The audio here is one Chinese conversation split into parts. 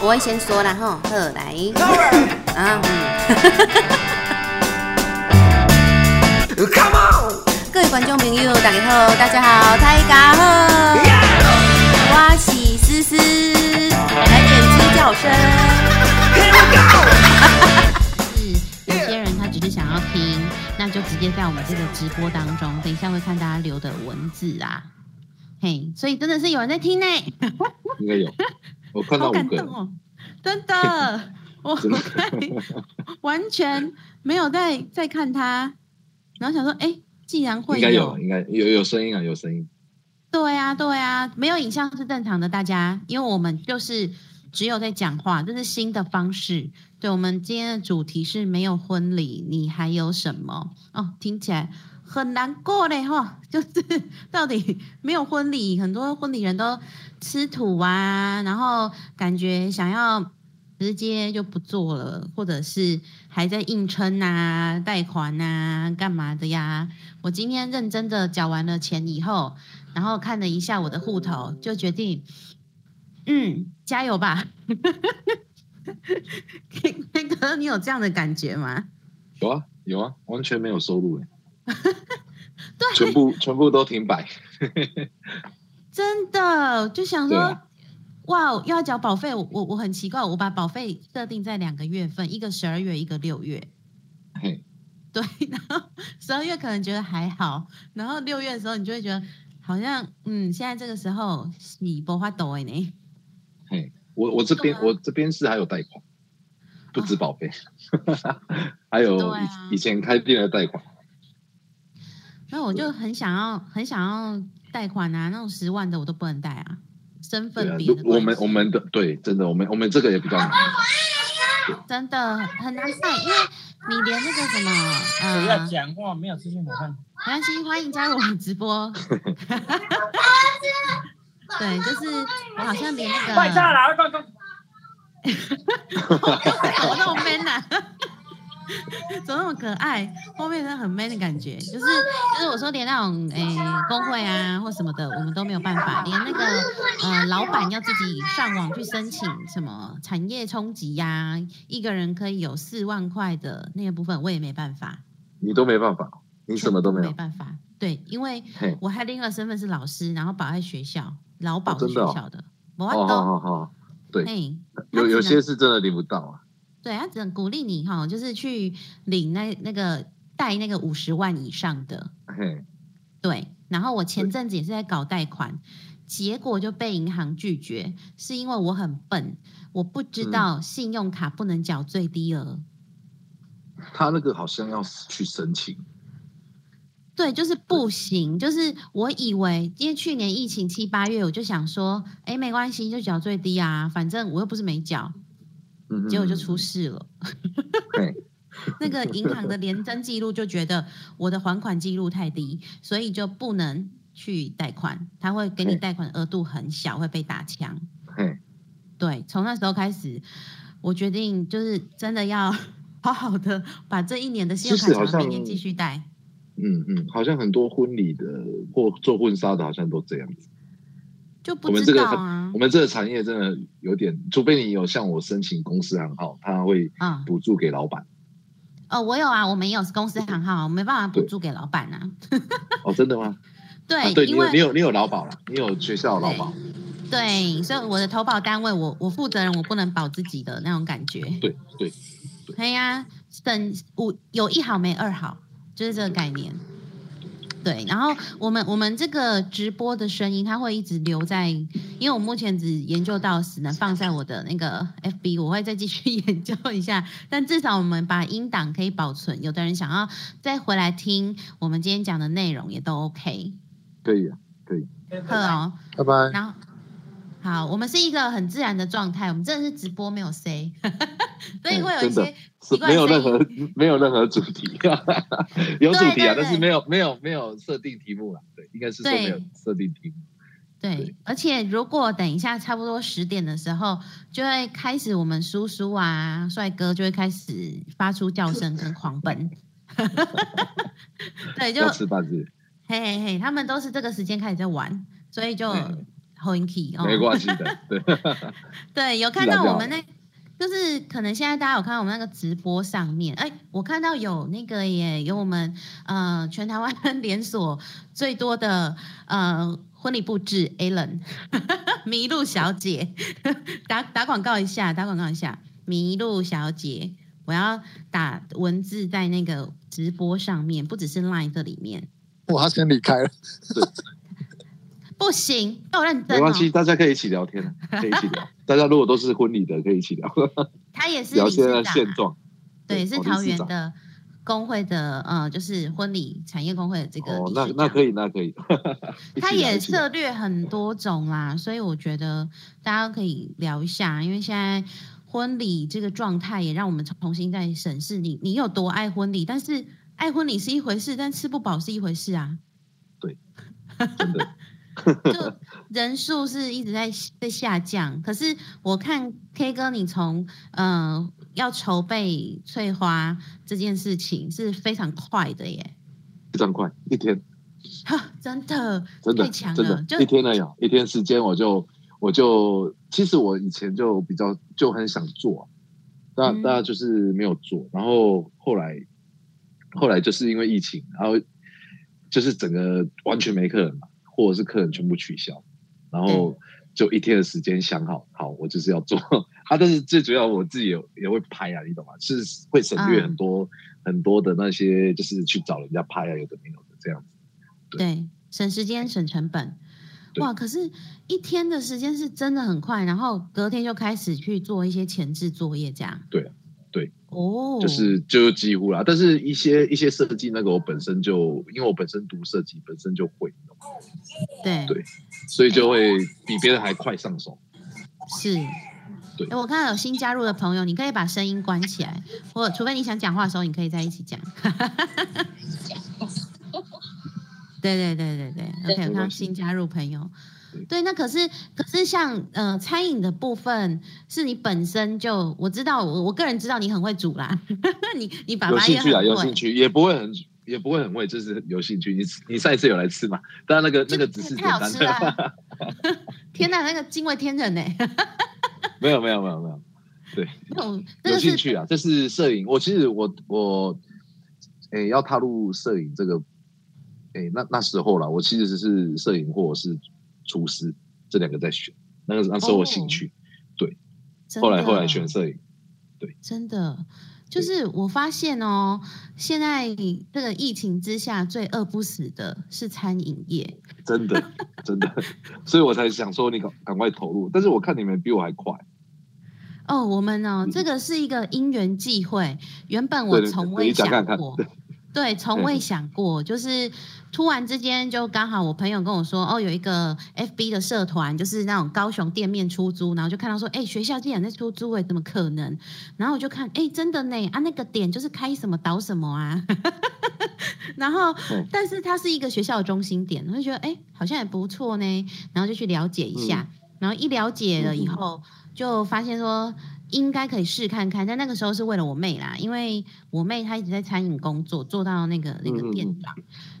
我会先说啦哈，好来啊，嗯 Come on! 各位观众朋友，大家好，大家好，大家好，我是思思，来点鸡叫声。Here we go! 是 有些人他只是想要听，那就直接在我们这个直播当中，等一下会看大家留的文字啊。嘿，所以真的是有人在听呢，应该有，我看到好五个人，感动哦！真的，我 完全没有在在看他，然后想说，哎，既然会应该有，应该有有声音啊，有声音。对啊，对啊，没有影像是正常的，大家，因为我们就是只有在讲话，这是新的方式。对，我们今天的主题是没有婚礼，你还有什么？哦，听起来很难过嘞哈，就是 到底没有婚礼，很多婚礼人都吃土啊，然后感觉想要直接就不做了，或者是还在硬撑啊、贷款啊、干嘛的呀？我今天认真的缴完了钱以后，然后看了一下我的户头，就决定，嗯，加油吧。那个，你有这样的感觉吗？有啊有啊，完全没有收入哎，对，全部全部都停摆。真的就想说，哇，又要缴保费，我我我很奇怪，我把保费设定在两个月份，一个十二月，一个六月。嘿，对，然后 十二月可能觉得还好，然后六月的时候，你就会觉得好像，嗯，现在这个时候你不发抖哎呢。嘿，我我这边啊我这边是还有贷款，不止保费，还有以以前开店的贷款。那我就很想要，很想要贷款啊，那种十万的我都不能贷啊，身份别的，我们我们的对，真的我们我们这个也比较难。真的很难贷，因为你连那个什么，不要呃，讲话，没有资讯好看。没关系，欢迎加入我们直播。对，就是我好像连那个快炸了，快快！怎么那么 man 啊？怎么那么可爱？后面真的很 man 的感觉，就是就是我说连那种诶、工会啊或什么的，我们都没有办法，连那个呃老板要自己上网去申请什么产业冲击呀、一个人可以有四万块的那个部分，我也没办法，你都没办法，你什么都没有。没办法。对，因为嘿，我还另一个身份是老师，然后保在学校，劳保学校的，我哦，都好好好，对，有有些是真的领不到啊。对他只能鼓励你哈，就是去领那那个贷那个五十万以上的，嘿，对。然后我前阵子也是在搞贷款，结果就被银行拒绝，是因为我很笨，我不知道信用卡不能缴最低额。他那个好像要去申请。对，就是不行，就是我以为，因为去年疫情七八月，我就想说，哎，没关系，就缴最低啊，反正我又不是没缴，嗯，结果就出事了。对，那个银行的联征记录就觉得我的还款记录太低，所以就不能去贷款，他会给你嘿贷款额度很小，会被打枪。嘿，对，从那时候开始，我决定就是真的要好好的把这一年的信用卡其实好缴了，明年像继续贷。嗯嗯，好像很多婚礼的或做婚纱的，好像都这样子。就不知我们这个道啊我，们这个产业真的有点，除非你有向我申请公司行号，他会啊、补助给老板。哦，我有啊，我们也有公司行号，我没办法补助给老板啊。哦，真的吗？对，啊，对你因为有你有你有劳保了，你有学校劳保。对，所以我的投保单位，我我负责人，我不能保自己的那种感觉。对对，对呀、等五有一好没二好，就是这个概念。对，然后我们我们这个直播的声音，它会一直留在，因为我目前只研究到只能放在我的那个 FB，我会再继续 研究一下。但至少我们把音档可以保存，有的人想要再回来听我们今天讲的内容也都 OK。可以啊，可以。好哦，拜拜。然后好，我们是一个很自然的状态，我们真的是直播没有 say，所以会有一些是没有任何。没有任何主题，有主题啊，对对对但是没有没有没有设定题目啦。对，应该是说没有设定题目。对对，而且如果等一下差不多十点的时候，就会开始我们叔叔啊、帅哥就会开始发出叫声跟狂奔。对，就要吃饭是嘿嘿嘿，他们都是这个时间开始在玩，所以就 honky 哦，没关系的，对，对，有看到我们那，就是可能现在大家有看到我们那个直播上面，哎，我看到有那个耶，有我们呃全台湾连锁最多的呃婚礼布置 Alan 麋鹿小姐，打打广告一下，打广告一下，麋鹿小姐，我要打文字在那个直播上面，不只是 Line 这里面，我要先离开了。不行，要认真哦没关。系，大家可以一起聊天啊，可以一起聊。大家如果都是婚礼的，可以一起聊，他也是聊现在现状。对，是哦桃园的工会的，呃，就是婚礼产业工会的这个哦，那那可以，那可以。他也聊一起聊策略很多种啦，所以我觉得大家可以聊一下，因为现在婚礼这个状态也让我们重新再审视你，你有多爱婚礼，但是爱婚礼是一回事，但吃不饱是一回事啊。对真的 就人数是一直在在下降，可是我看 K 哥你从呃要筹备翠花这件事情是非常快的耶，非常快，一天 哈，真的真的太强真的了，就一天而已啊，一天时间我就我就其实我以前就比较就很想做，但嗯。大家就是没有做，然后后来后来就是因为疫情，然后就是整个完全没客人嘛，或者是客人全部取消，然后就一天的时间想好，好我就是要做 啊，但是最主要我自己也也会拍啊，你懂吗？是会省略嗯很多、很多的那些，就是去找人家拍啊，有的没有的这样子。对，省时间省成本。哇，可是一天的时间是真的很快，然后隔天就开始去做一些前置作业，这样。对啊对。哦，就是就几乎啦，但是一些一些设计那个我本身就因为我本身读设计本身就会，对对所以就会比别人还快上手。是。对诶我看到有新加入的朋友，你可以把声音关起来，或除非你想讲话的时候，你可以在一起讲。对对对对对，OK，我看到新加入朋友对。那可是可是像呃餐饮的部分，是你本身就我知道，我我个人知道你很会煮啦，你你爸有爸也兴趣啊，有兴趣，也不会很也不会很会，就是有兴趣。你你上一次有来吃嘛？当然那个那个只是简单太好吃了的，天哪，那个惊为天人呢！没有没有没有没有，对，有兴趣啊。这是摄影，我其实我我，诶、要踏入摄影这个，诶、那那时候啦，我其实是摄影或者是厨师这两个在选，那个那时候我兴趣，对后来后来的选摄影。对真的，就是我发现哦，现在这个疫情之下，最饿不死的是餐饮业。真的，真的，所以我才想说你赶赶快投入。但是我看你们比我还快，哦，我们呢，嗯这个是一个因缘际会，原本我从未想过，对，从未嗯想过，就是突然之间就刚好我朋友跟我说，哦，有一个 FB 的社团，就是那种高雄店面出租，然后就看到说，哎，学校竟然在出租，哎，怎么可能？然后我就看，哎，真的呢，啊，那个点就是开什么倒什么啊，然后嗯但是它是一个学校的中心点，我就觉得，哎，好像也不错呢，然后就去了解一下，然后一了解了以后，就发现说。应该可以试看看，但那个时候是为了我妹啦，因为我妹她一直在餐饮工作，做到那个那个店长，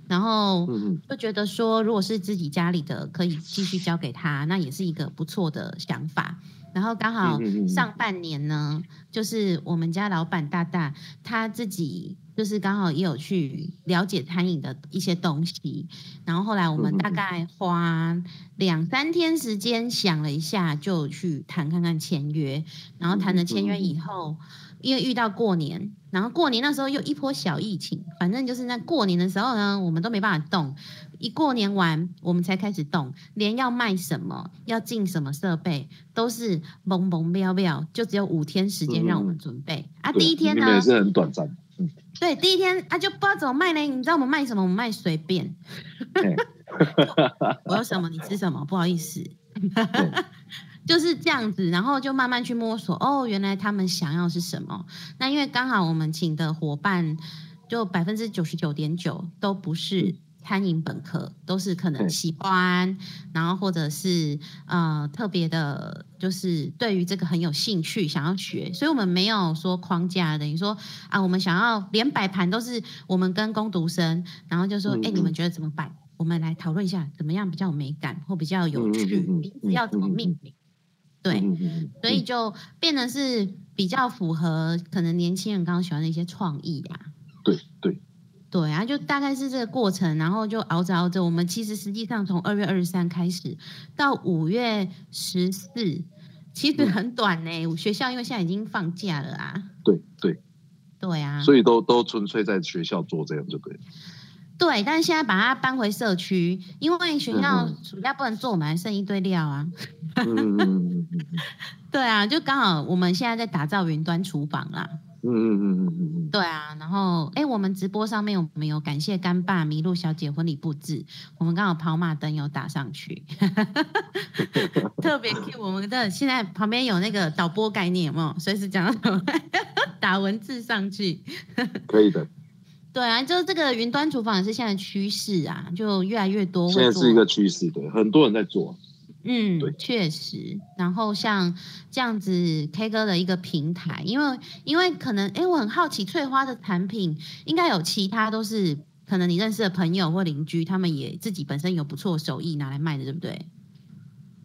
然后就觉得说，如果是自己家里的，可以继续交给她，那也是一个不错的想法。然后刚好上半年呢，就是我们家老板大大他自己就是刚好也有去了解餐饮的一些东西，然后后来我们大概花两三天时间想了一下，就去谈看看签约，然后谈了签约以后，因为遇到过年，然后过年那时候又一波小疫情，反正就是那过年的时候呢，我们都没办法动。一过年完，我们才开始动，连要卖什么、要进什么设备，都是懵懵标标，就只有五天时间让我们准备、啊。第一天呢也，是很短暂，嗯，对，第一天啊就不知道怎么卖呢。你知道我们卖什么？我们卖随便，我有什么你吃什么，不好意思。就是这样子，然后就慢慢去摸索。哦，原来他们想要是什么？那因为刚好我们请的伙伴，就百分之九十九点九都不是餐饮本科，都是可能对喜欢，然后或者是呃特别的，就是对于这个很有兴趣，想要学。所以我们没有说框架，等于说啊，我们想要连摆盘都是我们跟工读生，然后就说，哎、你们觉得怎么摆？我们来讨论一下怎么样比较有美感或比较有趣，要怎么命名？对，所以就变得是比较符合可能年轻人刚刚喜欢的一些创意啊。对对，对啊，就大概是这个过程，然后就熬着熬着，我们其实实际上从二月二十三开始到五月十四，其实很短呢、学校因为现在已经放假了啊。对对，对啊，所以都都纯粹在学校做这样就对了。对，但是现在把它搬回社区，因为学校嗯暑假不能做，我们还剩一堆料啊。对啊，就刚好我们现在在打造云端厨房啦。嗯嗯嗯嗯嗯对啊，然后哎，我们直播上面我们有感谢干爸麋鹿小姐婚礼布置，我们刚好跑马灯有打上去，特别 Q 我们的现在旁边有那个导播概念，有没有？随时讲到什么 打文字上去。嗯，可以的。对啊，就是这个云端厨房也是现在的趋势啊，就越来越多。现在是一个趋势，对，很多人在做。嗯对，确实。然后像这样子 K 歌的一个平台，因为因为可能，哎，我很好奇，翠花的产品应该有其他都是可能你认识的朋友或邻居，他们也自己本身有不错的手艺拿来卖的，对不对？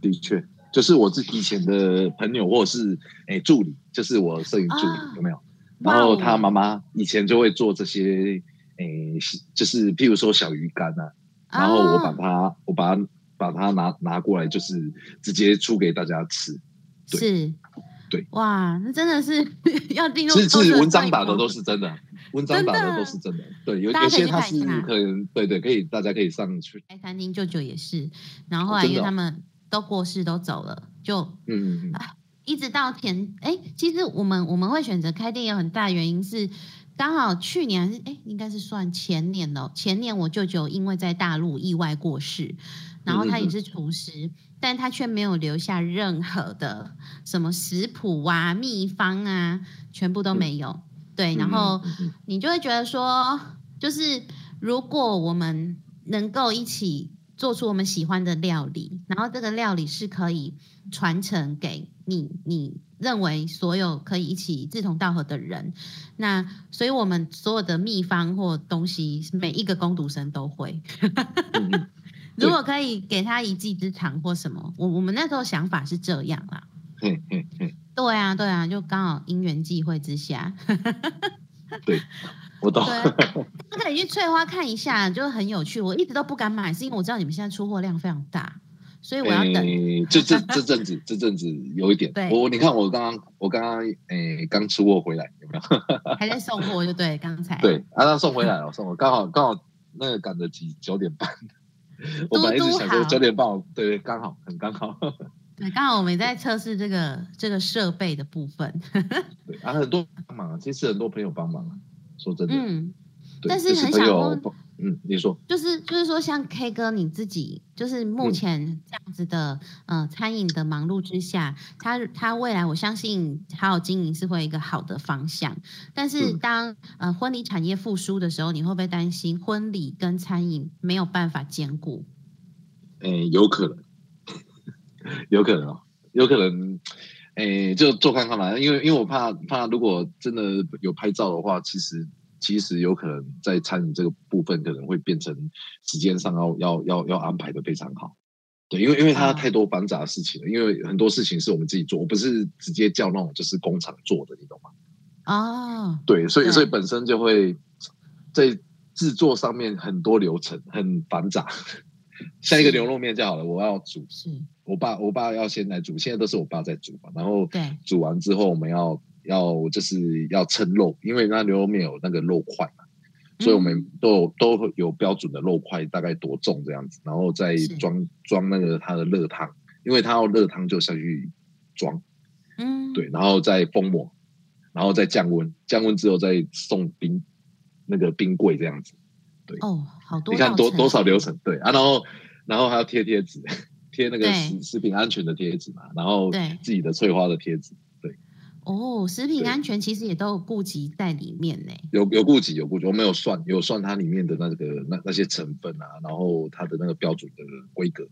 的确，就是我自己以前的朋友或者是哎、助理，就是我摄影助理、啊有没有？然后他妈妈以前就会做这些哎、就是譬如说小鱼干啊，然后我把啊它、我把它把它拿拿过来，就是直接出给大家吃。对是，对，哇，那真的是 要进入是文章打的都是真的，文章打的都是真的。对，有有些他是可能对对，可以大家可以上去。开餐厅舅舅也是，然后后来因为他们都过世都走了，就嗯一直到前哎，其实我们我们会选择开店有很大原因是，刚好去年还是哎，应该是算前年了。前年我舅舅因为在大陆意外过世，然后他也是厨师，但他却没有留下任何的什么食谱啊、秘方啊，全部都没有。对，然后你就会觉得说，就是如果我们能够一起做出我们喜欢的料理，然后这个料理是可以传承给你，你认为所有可以一起志同道合的人，那所以我们所有的秘方或东西，每一个工读生都会。如果可以给他一技之长或什么，我我们那时候想法是这样啦。嘿嘿嘿，对啊，对啊，就刚好因缘际会之下，对我懂。他，可以去翠花看一下，就很有趣。我一直都不敢买，是因为我知道你们现在出货量非常大，所以我要等。诶这这 这阵子这阵子有一点对，我你看我刚刚我刚刚诶刚出货回来有没有？还在送货，就对，刚才对，啊，他送回来了，送我刚好刚好那个赶得及九点半，我本来一直想说九点半，对对，刚好很刚好。对，刚好我们在测试这个这个设备的部分。对啊，很多帮忙啊，其实很多朋友帮忙啊，说真的，嗯，对，但是就是朋友很想问，嗯，你说，就是就是说，像 K 哥你自己，就是目嗯前这样子的、呃餐饮的忙碌之下，他他未来我相信好好经营是会有一个好的方向。但是嗯当、呃婚礼产业复苏的时候，你会不会担心婚礼跟餐饮没有办法兼顾？诶，有可能，有可能哦，有可能，诶，就做看看吧，因为因为我怕怕，如果真的有拍照的话，其实其实有可能在餐饮这个部分可能会变成时间上要要要要安排的非常好。对，因为因为它哦太多繁杂的事情了，因为很多事情是我们自己做，我不是直接叫那种就是工厂做的，你懂吗？啊，对，所以所以本身就会在制作上面很多流程很繁杂。像一个牛肉面就好了，我要煮，是我爸我爸要先来煮，现在都是我爸在煮嘛。然后煮完之后，我们要要就是要称肉，因为那牛肉面有那个肉块嘛，所以我们嗯都有都会有标准的肉块，大概多重这样子，然后再装装那个它的热汤，因为它要热汤就下去装，嗯，对，然后再封膜，然后再降温，降温之后再送冰那个冰柜这样子。对哦，好多你看多多少流程？对啊，然后然后还要贴贴纸，贴那个食食品安全的贴纸嘛，然后对自己的翠花的贴纸，哦，食品安全其实也都有顾及在里面呢。有有顾及有顾及，我们有算有算它里面的那个那那些成分啊，然后它的那个标准的规格，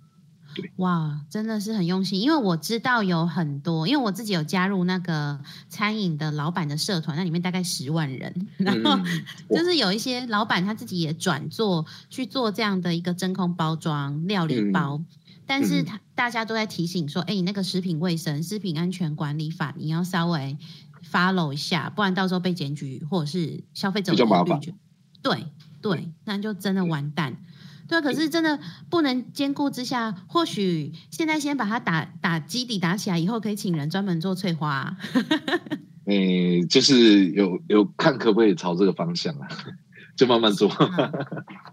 对，哇，真的是很用心，因为我知道有很多，因为我自己有加入那个餐饮的老板的社团，那里面大概十万人，然后就是有一些老板他自己也转做去做这样的一个真空包装料理包，但是嗯。他大家都在提醒说，哎，你那个食品卫生、食品安全管理法你要稍微 follow 一下，不然到时候被检举或者是消费者比较麻烦。对对，那就真的完蛋。对，可是真的不能兼顾之下，或许现在先把它打打基底打起来，以后可以请人专门做翠花啊、诶、就是有有看可不可以朝这个方向啊，就慢慢做。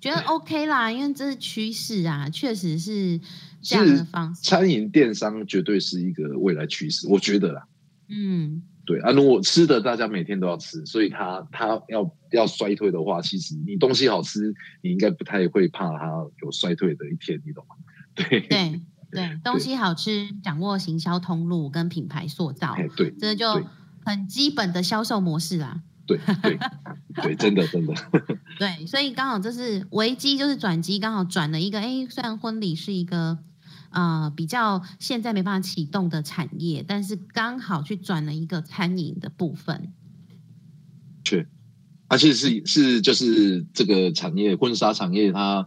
觉得 OK 啦，因为这是趋势啊，确实是这样的方式。餐饮电商绝对是一个未来趋势，我觉得啦。嗯，对啊，如果吃的大家每天都要吃，所以它它要要衰退的话，其实你东西好吃，你应该不太会怕它有衰退的一天，你懂吗？对，对对，东西好吃，掌握行销通路跟品牌塑造，哎对这就很基本的销售模式啦。对对对，真的真的，对，所以刚好这是危机，就是转机，刚好转了一个。哎，虽然婚礼是一个呃比较现在没办法启动的产业，但是刚好去转了一个餐饮的部分。是，而且是是就是这个产业婚纱产业它。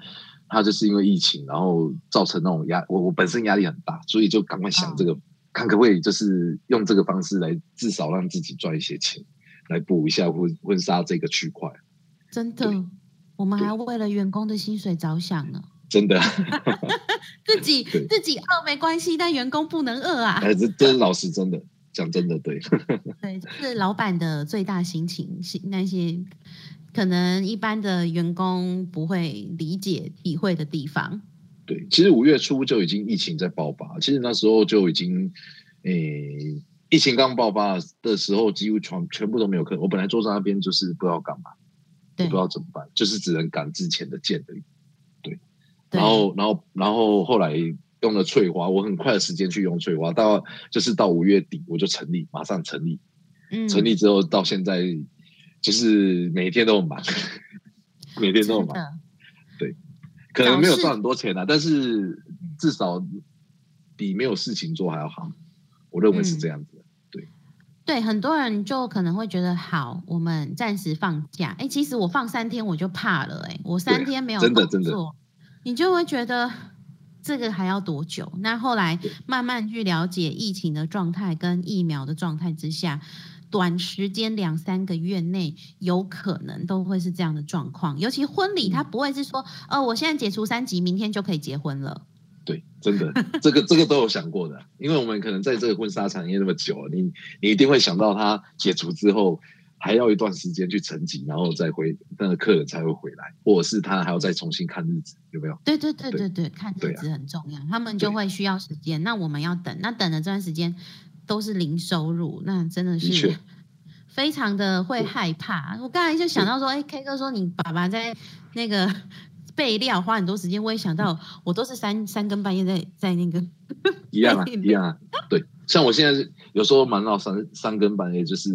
它就是因为疫情，然后造成那种压，我我本身压力很大，所以就赶快想这个，看可不可以就是用这个方式来至少让自己赚一些钱，来补一下婚婚纱这个区块。真的，我们还要为了员工的薪水着想呢。真的，自己自己饿没关系，但员工不能饿啊。哎，这真老实，真的讲真的，对，对，是老板的最大心情，是那些可能一般的员工不会理解、体会的地方。对。其实五月初就已经疫情在爆发，其实那时候就已经，诶，疫情刚爆发的时候，几乎全全部都没有课。我本来坐在那边就是不知道干嘛，对不知道怎么办，就是只能赶之前的件而已。对然后，然后，然后后来用了翠花，我很快的时间去用翠花，到就是到五月底我就成立，马上成立。嗯成立之后到现在，就是每天都很忙，每天都很忙。对可能没有赚很多钱啊，但是至少比没有事情做还要好。我认为是这样子的。对很多人就可能会觉得好，我们暂时放假。哎，其实我放三天我就怕了，哎，我三天没有工真的真的作，你就会觉得这个还要多久？那后来慢慢去了解疫情的状态跟疫苗的状态之下，短时间两三个月内有可能都会是这样的状况。尤其婚礼，嗯它不会是说，呃，我现在解除三级，明天就可以结婚了。对，真的，这个这个都有想过的，因为我们可能在这个婚纱产业那么久，你你一定会想到它解除之后还要一段时间去沉寂，然后再回那个客人才会回来，或者是他还要再重新看日子，有没有？对对对对对对，看日子很重要，他们就对会需要时间，那我们要等，那等的这段时间都是零收入，那真的的是确非常的会害怕。我刚才就想到说，哎，K 哥说你爸爸在那个备料花很多时间，我也想到我都是三三更半夜在在那个 一样啊，一样啊。对，像我现在是有时候忙到三三更半夜，就是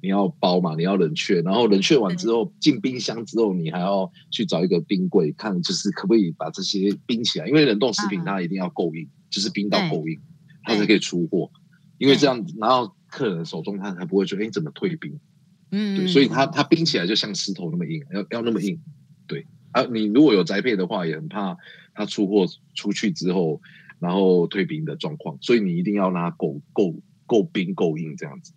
你要包嘛，你要冷却，然后冷却完之后进冰箱之后，你还要去找一个冰柜，看就是可不可以把这些冰起来，因为冷冻食品嗯它一定要够硬，就是冰到对够硬，它才可以出货。因为对这样拿到客人手中，他才不会觉得哎、诶怎么退冰？嗯，对，所以它它冰起来就像石头那么硬，要要那么硬。对啊，你如果有宅配的话，也很怕他出货出去之后，然后退冰的状况，所以你一定要让它够够够冰够硬这样子。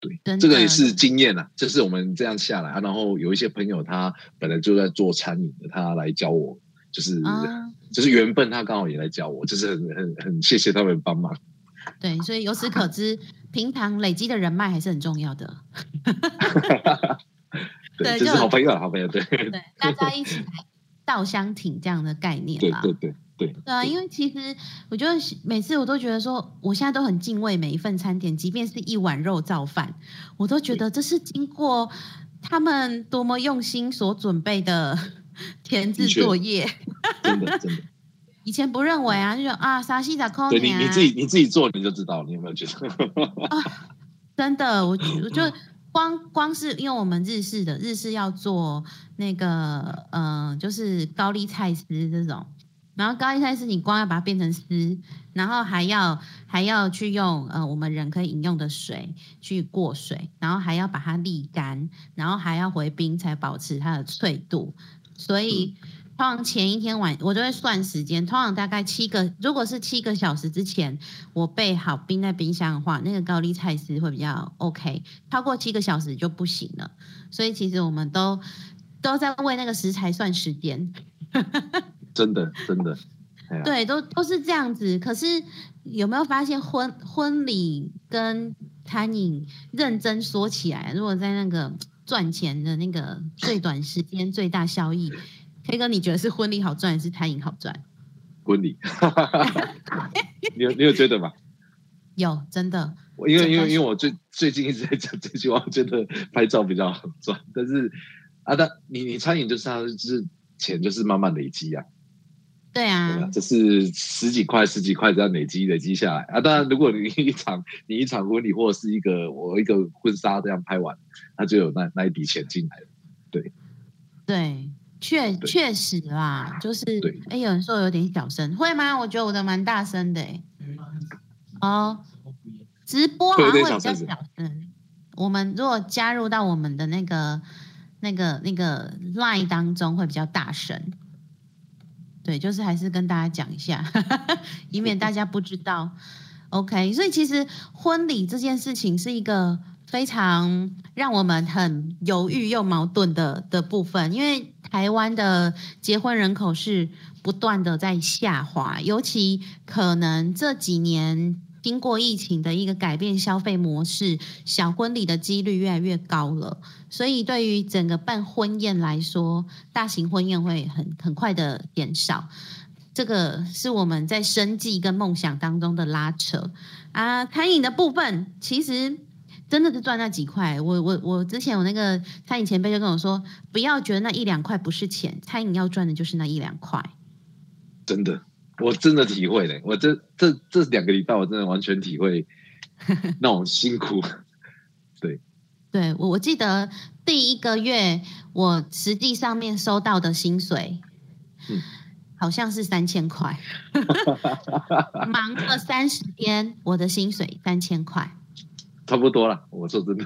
对，这个也是经验啊，这是我们这样下来啊。然后有一些朋友他本来就在做餐饮的，他来教我，就是、啊，就是缘分，他刚好也来教我，就是很很很谢谢他们帮忙。对，所以由此可知，平常累积的人脉还是很重要的。就是好朋友，好朋友，对，对，大家一起来 稻香亭这样的概念啦。对对对对，对啊，因为其实我觉得每次我都觉得说，我现在都很敬畏每一份餐点，即便是一碗肉造饭，我都觉得这是经过他们多么用心所准备的 填字作业。真的真的。以前不认为啊，就说啊，沙西达空对你你自己你自己做你就知道，你有没有觉得？真的，我我就光光是因为我们日式的日式要做那个呃，就是高丽菜丝这种，然后高丽菜是你光要把它变成丝，然后还要还要去用呃我们人可以饮用的水去过水，然后还要把它沥干，然后还要回冰才保持它的脆度。所以通常前一天晚我就会算时间，通常大概七个，如果是七个小时之前我备好冰在冰箱的话，那个高丽菜丝会比较 OK，超过七个小时就不行了。所以其实我们都都在为那个食材算时间。真的真的，对，都都是这样子。可是有没有发现婚婚礼跟餐饮认真说起来，如果在那个赚钱的那个最短时间最大效益，K 哥你觉得是婚礼好赚还是餐饮好赚？婚礼，你有你有觉得吗？有真的，我因为因为因为我最最近一直在讲这句话，我觉得拍照比较好赚，但是啊，但你你餐饮就是它就是钱就是慢慢累积啊，对对啊？，这是十几块十几块这样累积累积下来啊。当然，如果你一场你一场婚礼或者是一个我一个婚纱这样拍完，那就有那那一笔钱进来了。对，对确确实啦，就是对哎，有人说有点小声，会吗？我觉得我的蛮大声的哎。哦，直播好像会比较小声小声。我们如果加入到我们的那个、那个、那个 line 当中，会比较大声。对，就是还是跟大家讲一下，以免大家不知道。OK，所以其实婚礼这件事情是一个非常让我们很犹豫又矛盾的的部分，因为台湾的结婚人口是不断的在下滑，尤其可能这几年经过疫情的一个改变消费模式，小婚礼的几率越来越高了。所以对于整个办婚宴来说，大型婚宴会很很快的减少。这个是我们在生计跟梦想当中的拉扯啊。餐饮的部分其实真的是赚那几块。我我我之前我那个餐饮前辈就跟我说，不要觉得那一两块不是钱，餐饮要赚的就是那一两块。真的，我真的体会了，我这这这两个礼拜我真的完全体会 那种辛苦。对我我记得第一个月我实际上面收到的薪水，嗯好像是三千块，忙了三十天，我的薪水三千块。差不多了，我说真的，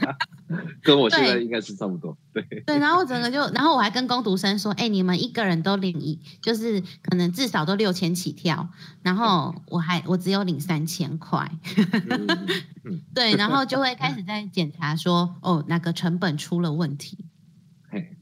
跟我现在对。应该是差不多。对，对，然后整个就，然后我还跟工读生说，哎，你们一个人都领一，就是可能至少都六千起跳，然后我还我只有领三千块，嗯嗯。嗯 对，然后就会开始在检查说，哦，哪个成本出了问题。嘿。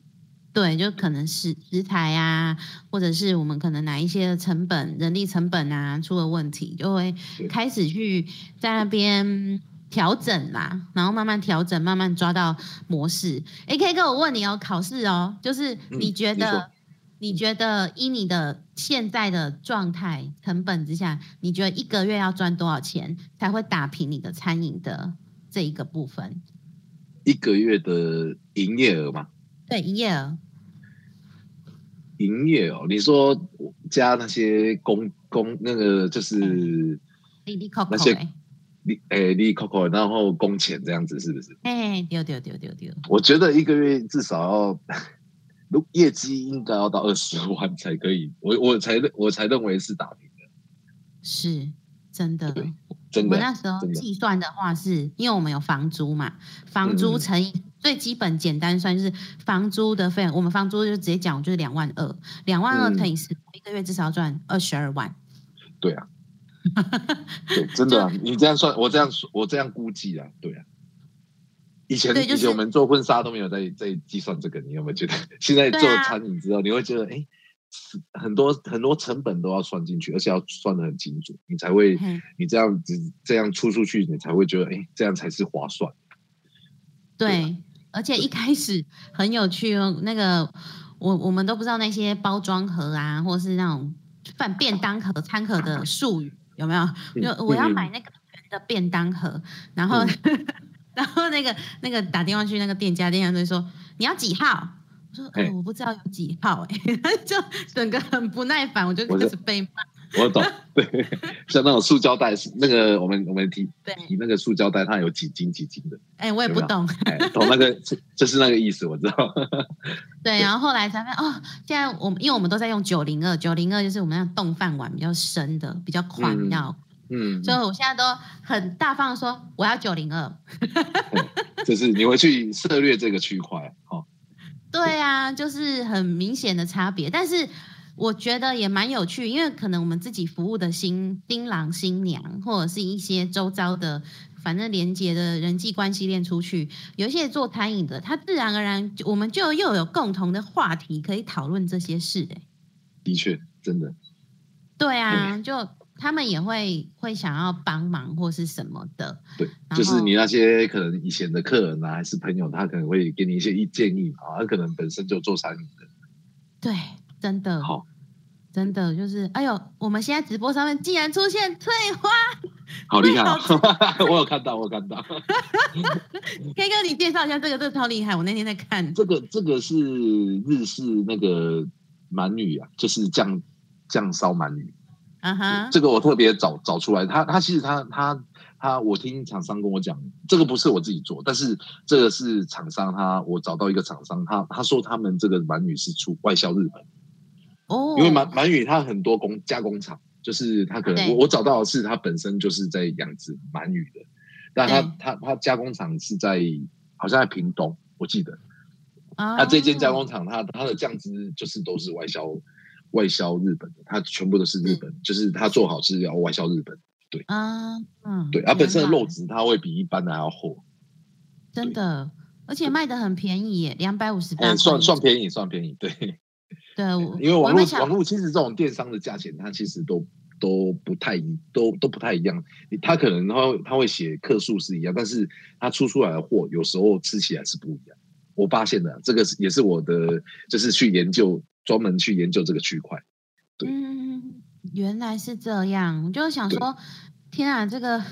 对，就可能是食材啊，或者是我们可能哪一些成本、人力成本啊出了问题，就会对开始去在那边调整啦，然后慢慢调整，慢慢抓到模式。A K 哥，我问你哦，考试哦，就是你觉得，你觉得以你的现在的状态成本之下，你觉得一个月要赚多少钱才会打平你的餐饮的这一个部分？一个月的营业额吗，对，营业额。营业哦，你说加那些工工那个就是利利扣扣那些诶，利诶利 Coco，然后工钱这样子是不是？哎，丢丢丢丢丢，我觉得一个月至少要，如业绩应该要到二十万才可以，我我才认我才认为是打平的，是真的。我真的们那时候计算的话是，因为我们有房租嘛，房租乘以最基本简单算就是房租的费用，我们房租就直接讲就是两万二，两万二嗯乘以十，一个月至少要赚二十二万。对啊，对，真的、啊，你这样算，我这样说我这样估计啊，对啊。以前、对就是以前我们做婚纱都没有在在计算这个，你有没有觉得？现在做餐饮之后，你会觉得，哎，很多很多成本都要算进去，而且要算的很清楚，你才会嘿你这样子这样出出去，你才会觉得，哎，这样才是划算。对，而且一开始很有趣哦，那个我我们都不知道那些包装盒啊，或是那种饭便当盒、餐盒的术语有没有？就我要买那个圆的便当盒，然后、然后那个那个打电话去那个店家，店家就说你要几号？我说、嘿哦、我不知道有几号、欸，哎，就整个很不耐烦，我就开始被骂。我懂，对，像那种塑胶袋，那个我们我们提对，提那个塑胶袋，它有几斤几斤的，哎、我也不懂。哎，懂那个，就是那个意思，我知道。对，然后后来才发现哦，现在我们因为我们都在用九零二，九零二就是我们那冻饭碗比较深的，比较宽，嗯比较，嗯，所以我现在都很大方的说我要九零二。就是你会去涉略这个区块，哦，对啊，就是很明显的差别，但是我觉得也蛮有趣，因为可能我们自己服务的新新郎新娘，或者是一些周遭的，反正连接的人际关系链出去，有一些做餐饮的，他自然而然我们就又有共同的话题可以讨论这些事、欸，的确，真的，对啊，就他们也会会想要帮忙或是什么的，对，就是你那些可能以前的客人啊，还是朋友，他可能会给你一些意建议啊，他可能本身就做餐饮的，对，真的好，真的就是，哎呦，我们现在直播上面竟然出现翠花。好厉害、哦！我有看到，我有看到，K 哥，你介绍一下这个，这个超厉害！我那天在看。这个这个是日式那个鳗鱼啊，就是酱酱烧鳗鱼。啊哈，这个我特别找找出来，他他其实他他他，我听厂商跟我讲，这个不是我自己做，但是这个是厂商他我找到一个厂商，他他说他们这个鳗鱼是出外销日本，哦，因为鳗鳗鱼它很多工加工厂，就是它可能我我找到的是它本身就是在养殖鳗鱼的，但他对。他他加工厂是在好像在屏东，我记得，啊。他这间加工厂，它它的酱汁就是都是外销外销日本的，它全部都是日本，就是它做好是要外销日本。对。啊，嗯，对，它本身的肉质它会比一般的还要厚，真的，而且卖的很便宜耶，两百五十八，嗯，算算便宜，算便宜，对，对，因为网络网络其实这种电商的价钱，它其实都都不太一，都都不太一样。你它可能它会它会写克数是一样，但是它出出来的货有时候吃起来是不一样。我发现的，这个是也是我的，就是去研究专门去研究这个区块。对嗯，原来是这样，我就想说，天啊，这个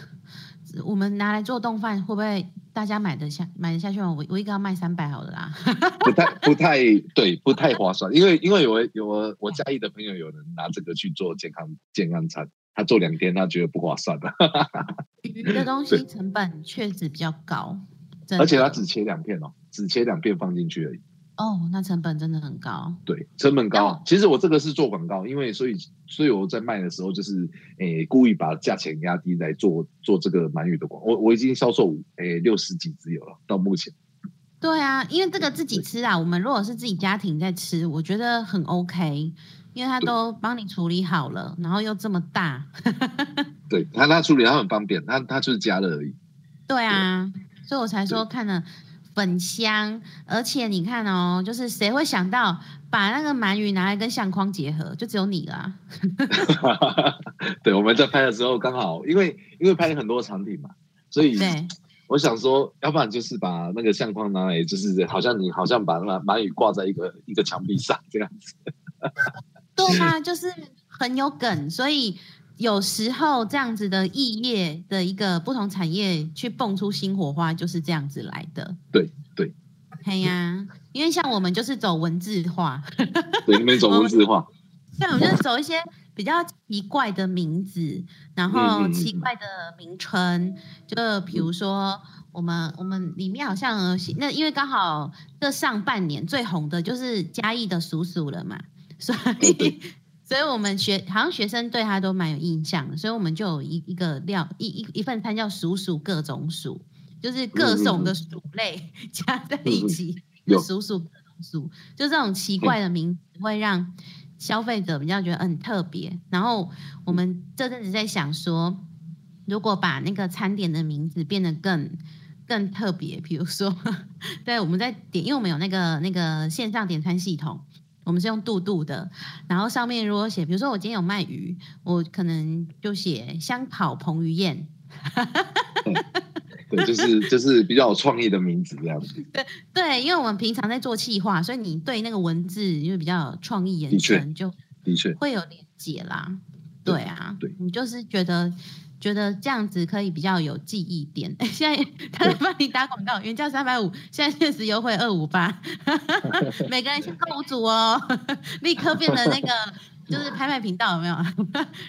我们拿来做冻饭，会不会大家买得下买得下去吗？我我一个要卖三百好了啦。不太不太对，不太划算，因为因为有有我我嘉义的朋友有人拿这个去做健康健康餐，他做两天他觉得不划算的，鱼的东西成本确实比较高，而且他只切两片哦，只切两片放进去而已。哦，那成本真的很高。对，成本高。其实我这个是做广告，因为所以所以我在卖的时候就是诶故意把价钱压低来做做这个鳗鱼的广。我我已经销售五诶六十几只有了，到目前。对啊，因为这个自己吃啊，我们如果是自己家庭在吃，我觉得很 OK，因为他都帮你处理好了，然后又这么大。对他他处理他很方便，他他就是加热而已。对啊，所以我才说看了粉香，而且你看哦，就是谁会想到把那个鳗鱼拿来跟相框结合，就只有你啦。对，我们在拍的时候刚好，因为因为拍很多产品嘛，所以，我想说，要不然就是把那个相框拿来，就是好像你好像把那个鳗鱼挂在一个一个墙壁上这样子。对啊，就是很有梗，所以有时候这样子的异业的一个不同产业去蹦出新火花，就是这样子来的。对对嘿呀、因为像我们就是走文字化，对，你们走 文字化，像我们就走一些比较奇怪的名字，然后奇怪的名称，就比如说我们我们里面好像那因为刚好这上半年最红的就是嘉义的叔叔了嘛，所以。所以我们学好像学生对他都蛮有印象的，所以我们就有一一个料一一一份餐叫“鼠鼠各种鼠”，就是各种的鼠类 加在一起，鼠鼠各种鼠，就这种奇怪的名字会让消费者比较觉得很特别。然后我们这阵子在想说，如果把那个餐点的名字变得更更特别，比如说，对，我们在点，因为我们有那个那个线上点餐系统。我们是用度度的，然后上面如果写，比如说我今天有卖鱼，我可能就写香跑彭于晏，对，就是就是比较有创意的名字这样子。对，因为我们平常在做企划，所以你对那个文字因为比较有创意延伸，就的确，会有连结啦。对对啊，对你就是觉得觉得这样子可以比较有记忆点。现在 他在帮你打广告，原价三百五，现在限时优惠二五八，每个人先购五组哦，立刻变成那个就是拍卖频道有没有？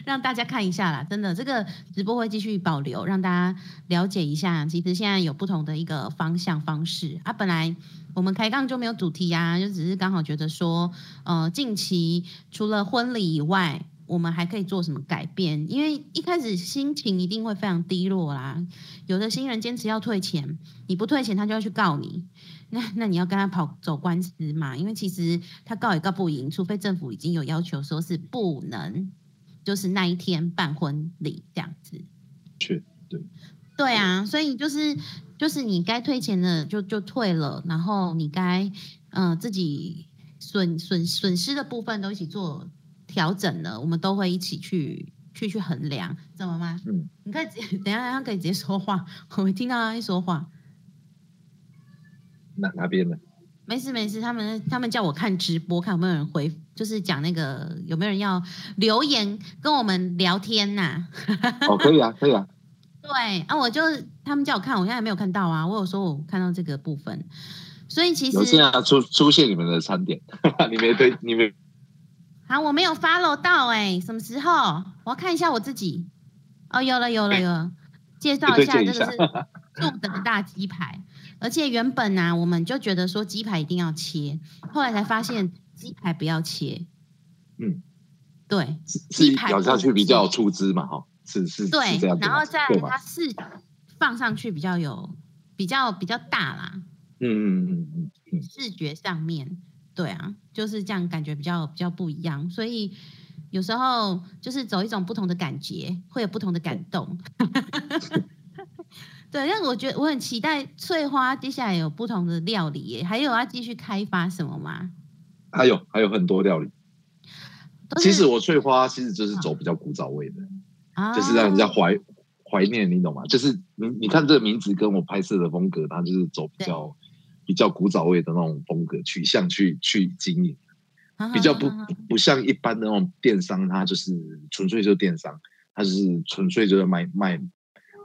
让大家看一下啦，真的，这个直播会继续保留，让大家了解一下。其实现在有不同的一个方向方式啊。本来我们开杠就没有主题呀、就只是刚好觉得说，呃，近期除了婚礼以外，我们还可以做什么改变？因为一开始心情一定会非常低落啦。有的新人坚持要退钱，你不退钱，他就要去告你。那那你要跟他跑走官司嘛？因为其实他告也告不赢，除非政府已经有要求说是不能，就是那一天办婚礼这样子。对对啊，所以就是就是你该退钱的就就退了，然后你该嗯、呃自己损损损失的部分都一起做调整了，我们都会一起去去去衡量，怎么吗？嗯，你可以直接 等一下他可以直接说话，我会听到他一说话。哪哪边的？没事没事，他们他们叫我看直播，看有没有人回，就是讲那个有没有人要留言跟我们聊天呐、哦，可以啊，可以啊。对啊，我就他们叫我看，我现在还没有看到啊。我有说我看到这个部分，所以其实有现实在出出现你们的餐点，你没对，你没好，我没有 follow 到哎、什么时候？我要看一下我自己。哦，有了有了有了，介绍一下，这个是住 的大鸡排，而且原本呢、我们就觉得说鸡排一定要切，后来才发现鸡排不要切。嗯，对是鸡排咬下去比较有出汁嘛，哈，是是是对然后再它？是放上去比较有比较比较大啦，嗯嗯嗯嗯嗯，视觉上面，对啊，就是这样，感觉比较比较不一样，所以有时候就是走一种不同的感觉，会有不同的感动。对，但我觉得我很期待翠花接下来有不同的料理耶，还有要继续开发什么吗？还有还有很多料理。其实我翠花其实就是走比较古早味的，啊就是让人家怀怀念，你懂吗？就是你你看这个名字跟我拍摄的风格，它就是走比较比较古早味的那种风格取向去去经营，比较不啊不像一般的那种电商，它就是纯粹就是电商，它就是纯粹就是卖卖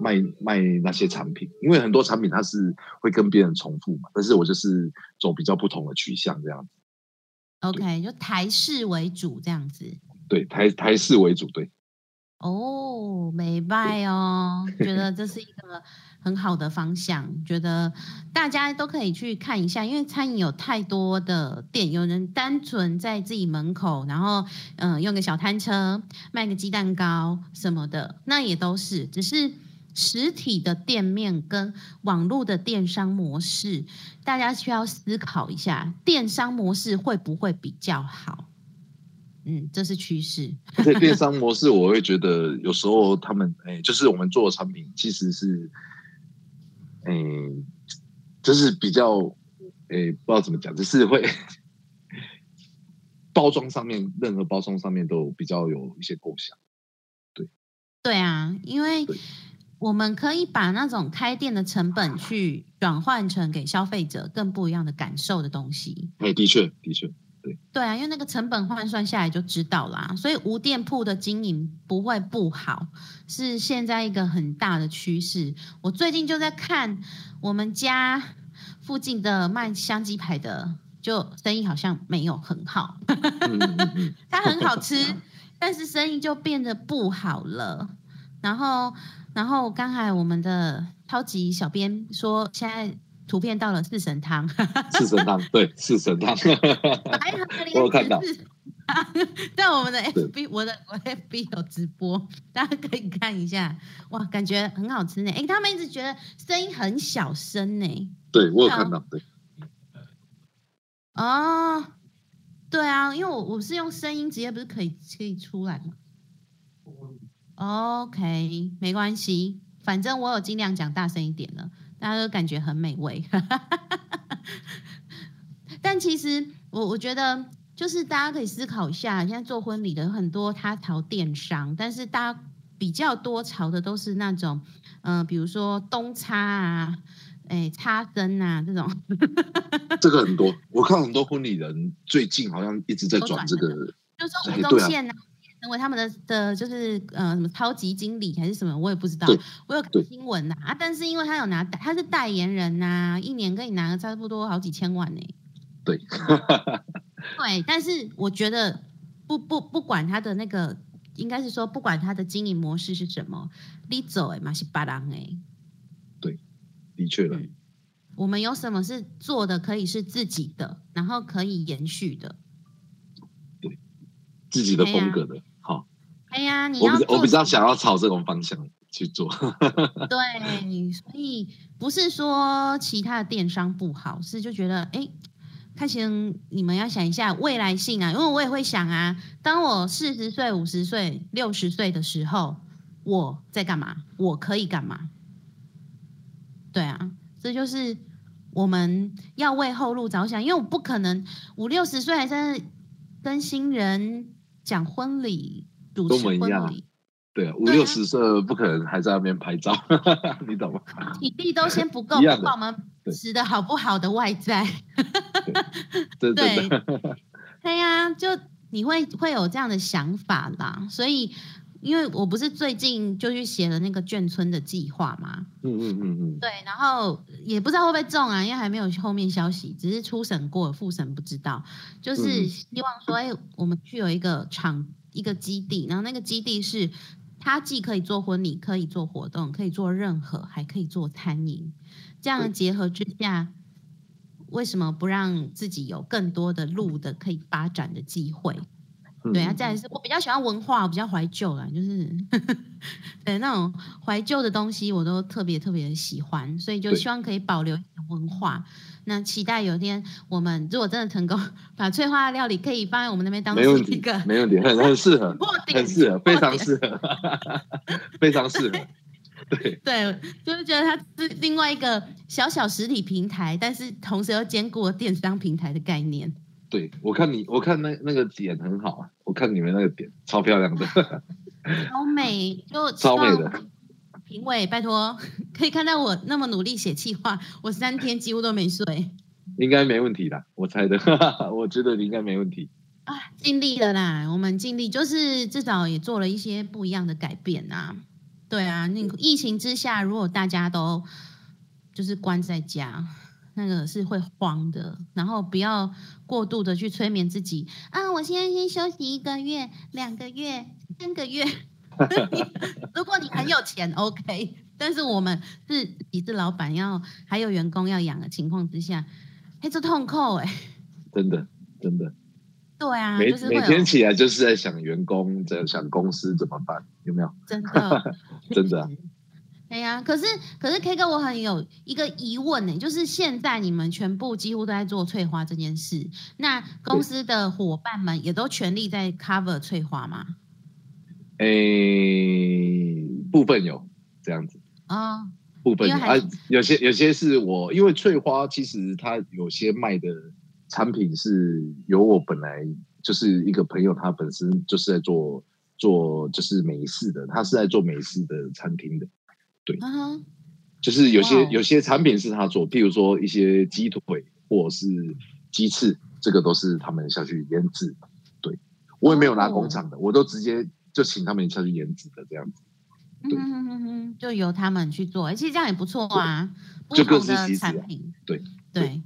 卖卖那些产品，因为很多产品它是会跟别人重复嘛，但是我就是走比较不同的取向这样子，OK，就台式为主这样子。对台台式为主，对。哦，美拜哦，觉得这是一个很好的方向，觉得大家都可以去看一下，因为餐饮有太多的店，有人单纯在自己门口，然后嗯、用个小摊车卖个鸡蛋糕什么的，那也都是，只是实体的店面跟网络的电商模式，大家需要思考一下，电商模式会不会比较好？嗯，这是趋势。而且电商模式，我会觉得有时候他们，哎、就是我们做的产品其实是，哎、就是比较，诶、不知道怎么讲，就是会包装上面，任何包装上面都比较有一些构想。对对啊，因为我们可以把那种开店的成本去转换成给消费者更不一样的感受的东西。哎、的确，的确，对啊，因为那个成本换算下来就知道啦，所以无店铺的经营不会不好，是现在一个很大的趋势。我最近就在看我们家附近的卖香鸡排的，就生意好像没有很好。它很好吃，但是生意就变得不好了。然后，然后刚才我们的超级小编说，现在图片到了四神汤，四神汤，对，四神汤，白河 我有看到在我们的 FB，我的我的 FB 有直播，大家可以看一下。哇，感觉很好吃呢。哎，他们一直觉得声音很小声呢。对我有看到，对，哦，对啊，因为我我是用声音直接不是可以可以出来吗？OK，没关系，反正我有尽量讲大声一点了，大家都感觉很美味。但其实我我觉得，就是大家可以思考一下，现在做婚礼的很多他朝电商，但是大家比较多朝的都是那种，嗯、比如说东差啊，哎插针啊这种。这个很多，我看很多婚礼人最近好像一直在转这个，就说哎对啊吴宗宪呐、成为他们的的，就是呃什么超级经理还是什么，我也不知道。我有看新闻呐、啊，但是因为他有拿，他是代言人呐、一年可以拿个差不多好几千万呢、对，对，但是我觉得不不不管他的那个，应该是说不管他的经营模式是什么，你走哎嘛是巴郎哎，对的确了，嗯我们有什么是做的可以是自己的，然后可以延续的。自己的风格的。好，哎呀，你要做我比较想要朝这种方向去做。对，所以不是说其他的电商不好，是就觉得哎，开心你们要想一下未来性啊，因为我也会想啊，当我四十岁、五十岁、六十岁的时候，我在干嘛？我可以干嘛？对啊，这就是我们要为后路着想，因为我不可能五六十岁还在跟新人讲婚礼、跟我们一样。对啊，五六十岁不可能还在那边拍照，你懂吗？体力都先不够，不管我们对吃的好不好的外在，对对 的，对呀、就你会会有这样的想法啦。所以，因为我不是最近就去写了那个眷村的计划嘛，嗯嗯嗯嗯，对，然后也不知道会不会中啊，因为还没有后面消息，只是初审过，复审不知道。就是嗯希望说，哎、我们去有一个场一个基地，然后那个基地是它既可以做婚礼，可以做活动，可以做任何，还可以做餐饮，这样的结合之下。为什么不让自己有更多的路的可以发展的机会？嗯对啊，再来是我比较喜欢文化，我比较怀旧啦，就是 对那种怀旧的东西，我都特别特别的喜欢，所以就希望可以保留文化。那期待有一天我们如果真的成功，把翠花的料理可以放在我们那边当做一个，没问题，很很适合，很适合，非常点适合，非常适合。对，对，就是觉得它是另外一个小小实体平台，但是同时又兼顾了电商平台的概念。对我看你，我看那那个点很好啊，我看你们那个点超漂亮的，超美，就超美的。评委，拜托，可以看到我那么努力写计划，我三天几乎都没睡应该没问题的，我猜的，我觉得你应该没问题。啊，尽力了啦，我们尽力，就是至少也做了一些不一样的改变啊。对啊，那个疫情之下，如果大家都就是关在家，那个是会慌的，然后不要过度的去催眠自己啊，我现在先休息一个月、两个月、三个月。如果你很有钱，OK，但是我们是你是老板要还有员工要养的情况之下，哎，这痛扣哎、真的，真的，对啊，每每天起来就是在想员工，在想公司怎么办，有没有？真的。真的啊。对呀、可是可是 K 哥，我很有一个疑问呢，就是现在你们全部几乎都在做翠花这件事，那公司的伙伴们也都全力在 cover 翠花吗？诶，部分有这样子，啊、部分有啊，有些有些是我，因为翠花其实它有些卖的产品是由我本来就是一个朋友，他本身就是在做做就是美式的，他是在做美式的餐厅的，嗯哼，就是有些有些产品是他做，譬如说一些鸡腿或者是鸡翅，这个都是他们下去腌制。对我也没有拿哦工厂的，我都直接就请他们下去研制的这样子。对嗯哼哼哼，就由他们去做，其实这样也不错啊，不就各同的司其职啊产品，对对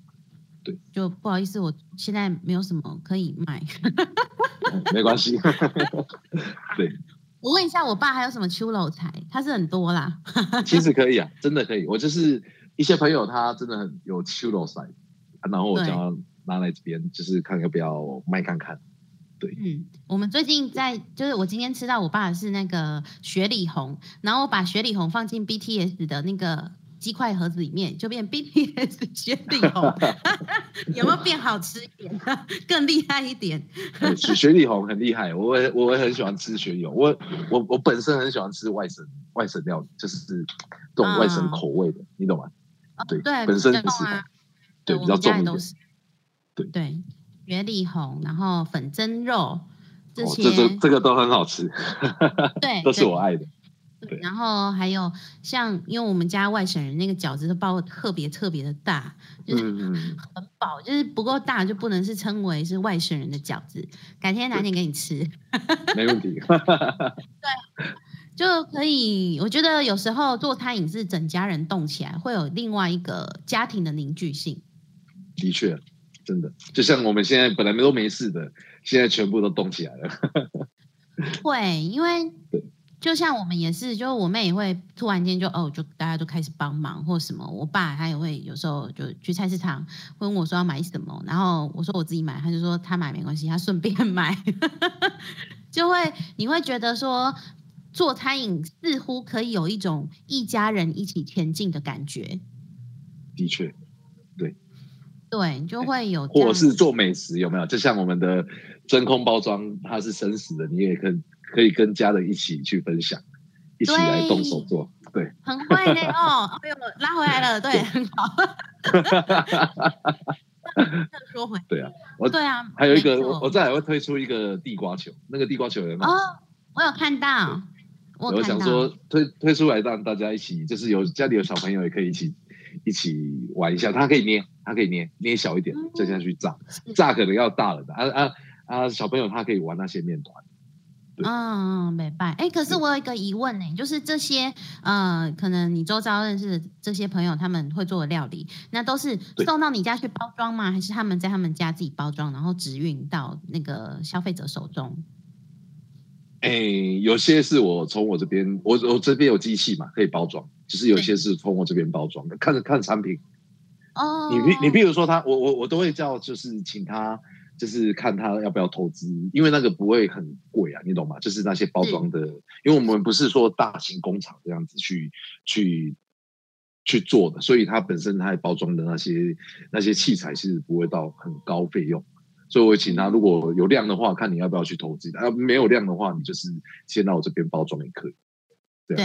对，就不好意思，我现在没有什么可以卖。嗯没关系，对，我问一下我爸还有什么秋老菜，他是很多啦。其实可以啊，真的可以。我就是一些朋友，他真的很有 l o 赛，然后我对叫他拿来这边，就是看要不要卖看看。嗯，我们最近在，就是我今天吃到我爸是那个雪里红，然后我把雪里红放进 BTS 的那个鸡块盒子里面，就变 BTS 雪里红，有没有变好吃一点？更厉害一点？对雪雪里红很厉害，我也我也很喜欢吃雪里红。我我我本身很喜欢吃外省外省料理，就是这种外省口味的，你懂吗？对哦对，本身就是啊，对比较重一点。们家也都是，对对，雪里红，然后粉蒸肉这哦，些，这这这个都很好吃，对，都是我爱的。然后还有像，因为我们家外省人那个饺子都包的特别特别的大，就是很饱，就是不够大就不能是称为是外省人的饺子。改天拿点给你吃，没问题。对就可以。我觉得有时候做餐饮是整家人动起来，会有另外一个家庭的凝聚性。的确，真的，就像我们现在本来都没事的，现在全部都动起来了。会，因为对就像我们也是，就我妹也会突然间就哦，就大家都开始帮忙或什么。我爸他也会有时候就去菜市场问我说要买什么，然后我说我自己买，他就说他买没关系，他顺便买，就会你会觉得说做餐饮似乎可以有一种一家人一起前进的感觉，的确，对，就会有或者是做美食有没有？就像我们的真空包装，它是生食的，你也可以可以跟家人一起去分享，一起来动手做。对，很会的 哦，哎呦，拉回来了，对，很好。说回对啊，我对啊，还有一个，我我再还会推出一个地瓜球，那个地瓜球有没有？哦，我有看到，我想说推推出来让大家一起，就是有家里有小朋友也可以一起一起玩一下。它可以捏，它可以捏捏小一点嗯，再下去炸，炸可能要大了的。啊啊啊！小朋友他可以玩那些面团，对嗯，嗯，明白。哎，可是我有一个疑问呢，就是这些呃，可能你周遭认识的这些朋友，他们会做的料理，那都是送到你家去包装吗？还是他们在他们家自己包装，然后直运到那个消费者手中？哎，有些是我从我这边，我我这边有机器嘛，可以包装，就是有些是通过这边包装的，看着看产品。哦，你譬你比如说他，我我我都会叫，就是请他，就是看他要不要投资，因为那个不会很贵啊，你懂吗？就是那些包装的，因为我们不是说大型工厂这样子去去去做的，所以它本身它包装的那些那些器材其实不会到很高费用。所以我请他，如果有量的话，看你要不要去投资；啊，没有量的话，你就是先到我这边包装也可以。对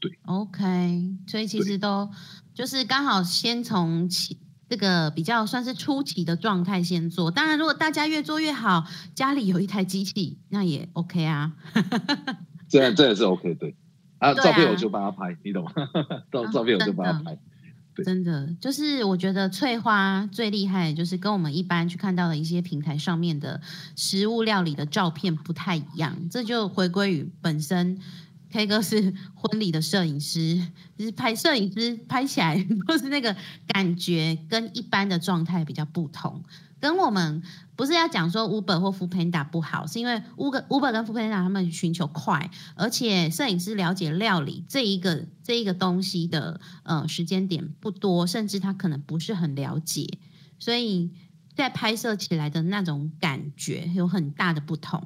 对，OK，所以其对实都就是刚好先从起这个比较算是初期的状态先做。当然，如果大家越做越好，家里有一台机器，那也 OK 啊。这样这也是 OK 对。啊，啊照片我就帮他拍，你懂吗？照啊照片我就帮他拍。对真的，就是我觉得翠花最厉害，就是跟我们一般去看到的一些平台上面的食物料理的照片不太一样，这就回归于本身。K 哥是婚礼的摄影师，就是拍摄影师拍起来 都是那个感觉跟一般的状态比较不同。跟我们不是要讲说 Uber 或 f o o Panda 不好，是因为 Uber Uber 跟 f o o Panda 他们寻求快，而且摄影师了解料理这一个这一个东西的呃时间点不多，甚至他可能不是很了解，所以在拍摄起来的那种感觉有很大的不同。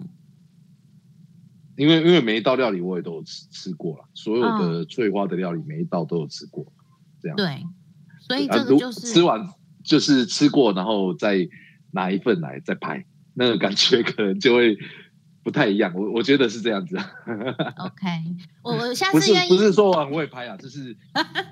因为因为每一道料理我也都有吃吃过了，所有嗯的翠花的料理每一道都有吃过，这样。对，所以这个就是、吃完就是吃过，然后再拿一份来再拍，那个感觉可能就会不太一样。我我觉得是这样子啊，OK。我我下次愿意不是说我很会拍啊，就是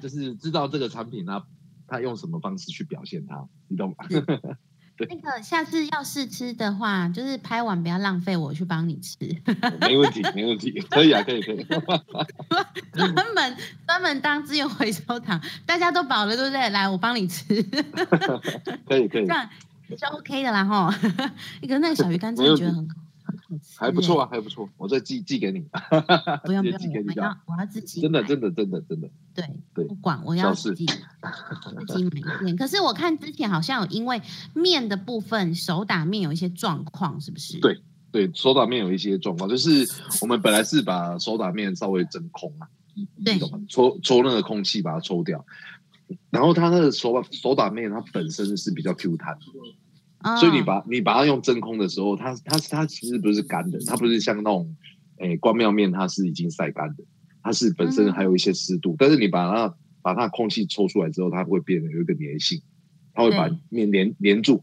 就是知道这个产品它它用什么方式去表现它，你懂吗？那个下次要试吃的话，就是拍完不要浪费，我去帮你吃。没问题没问题，可以啊可以可以。专门专门当资源回收厂，大家都饱了，对不对？来，我帮你吃，可以可以 这，样也是 OK 的啦哈。一个那个小鱼干真的觉得很很好吃，还不错啊，还不错，我再寄寄给你，不用不用，我要我要自己真的真的真的真的，对对不管我要自己自己买面。可是我看之前好像有因为面的部分手打面有一些状况，是不是？对对，手打面有一些状况，就是我们本来是把手打面稍微真空啊，对？抽抽那个空气把它抽掉，然后它那个手手打面它本身是比较 Q 弹，哦，所以你把你把它用真空的时候，它它它其实不是干的，它不是像那种诶关庙面，它是已经晒干的，它是本身嗯还有一些湿度，但是你把它把它空气抽出来之后，它会变得有一个粘性，它会把面粘粘住。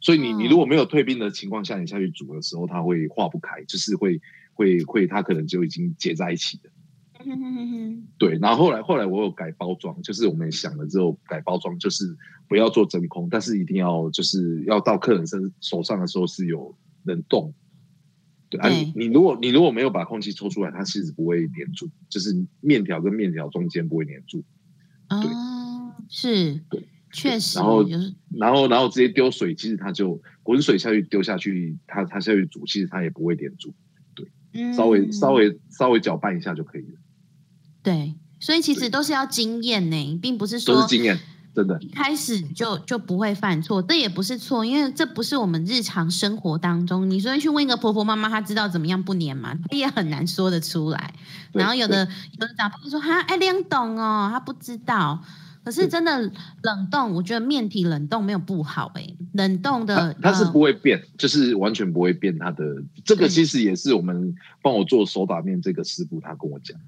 所以你你哦如果没有退冰的情况下，你下去煮的时候，它会化不开，就是会会会，它可能就已经结在一起了。哼哼哼哼对，然后后来后来我有改包装，就是我们想了之后改包装，就是不要做真空，但是一定要就是要到客人身手上的时候是有冷冻。对啊，你你如果你如果没有把空气抽出来，它其实不会粘住，就是面条跟面条中间不会粘住。哦，是对，确实，然后就是然后然后直接丢水，其实它就滚水下去丢下去，它它下去煮，其实它也不会粘住，对稍微嗯稍微稍微搅拌一下就可以了，对，所以其实都是要经验呢，并不是说都是经验。真的一开始就就不会犯错，这也不是错，因为这不是我们日常生活当中。你说去问一个婆婆妈妈，她知道怎么样不粘吗？她也很难说得出来。然后有的有的长辈就说哈，哎，凉冻哦，她不知道。可是真的冷冻，我觉得面体冷冻没有不好哎、冷冻的它是呃不会变，就是完全不会变它的。这个嗯其实也是我们帮我做手打面这个师傅他跟我讲，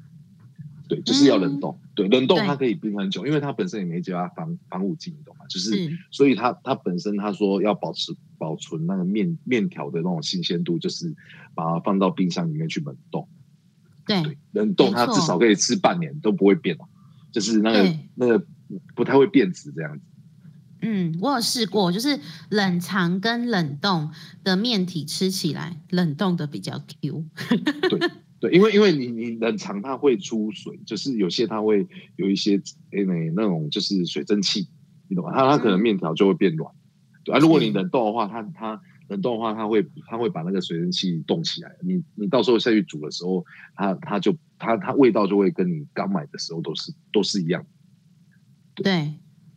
对，就是要冷冻。对，冷冻它可以冰很久，因为它本身也没加防防腐剂，你懂吗？就是是所以它它本身他说要保持保存那个面面条的那种新鲜度，就是把它放到冰箱里面去冷冻。对对，冷冻它至少可以吃半年都不会变哦，就是那个那个不太会变质这样子。嗯，我有试过，就是冷藏跟冷冻的面体吃起来，冷冻的比较 Q。对，因为因为你你冷藏它会出水，就是有些它会有一些诶那那种就是水蒸气，你懂吗？它它可能嗯面条就会变软。对啊，如果你冷冻的话，它它冷冻的话，它会它会把那个水蒸气冻起来。你你到时候下去煮的时候，它它就它它味道就会跟你刚买的时候都是都是一样。对，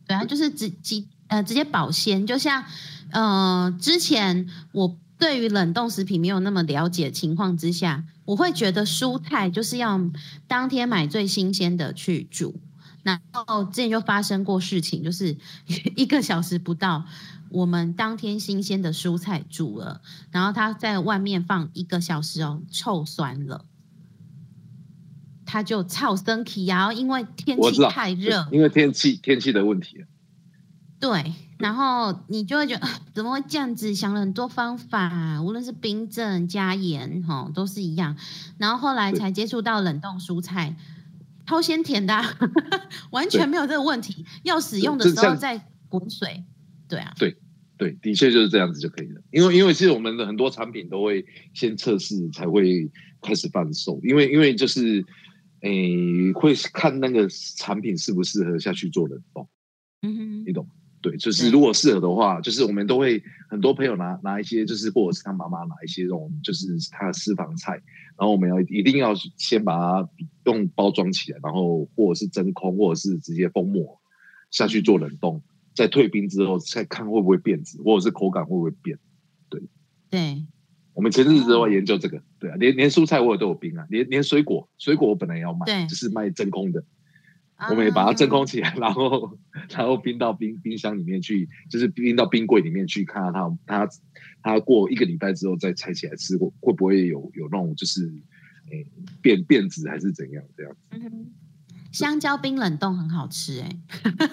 对啊，就是直直呃直接保鲜，就像呃之前我对于冷冻食品没有那么了解的情况之下，我会觉得蔬菜就是要当天买最新鲜的去煮。然后之前就发生过事情，就是 一个小时不到，我们当天新鲜的蔬菜煮了，然后它在外面放一个小时哦，臭酸了。它就超生气啊！然后因为天气太热，因为天气天气的问题。对，然后你就会觉得、啊怎么会这样子？想了很多方法，无论是冰镇、加盐，哈，都是一样。然后后来才接触到冷冻蔬菜，超鲜甜的啊、完全没有这个问题。要使用的时候再滚水，对啊，对对，的确就是这样子就可以了。因为因为其实我们的很多产品都会先测试才会开始贩售，因为因为就是诶会看那个产品适不适合下去做冷冻，嗯哼，你懂？对，就是如果适合的话，就是我们都会很多朋友拿拿一些，就是或者是他妈妈拿一些这种，就是他的私房菜，然后我们要一定要先把它用包装起来，然后或者是真空，或者是直接封膜下去做冷冻，在退冰之后再看会不会变质，或者是口感会不会变。对，对我们前日子都在研究这个，对啊，连连蔬菜我也都有冰啊，连连水果，水果我本来也要卖，对就是卖真空的，我们也把它真啊空起来，然后然后冰到冰冰箱里面去，就是冰到冰柜里面去，看看它它它过一个礼拜之后再拆起来吃，会会不会有有那种就是诶、变变质还是怎样这样，嗯香蕉冰冷冻很好吃哎、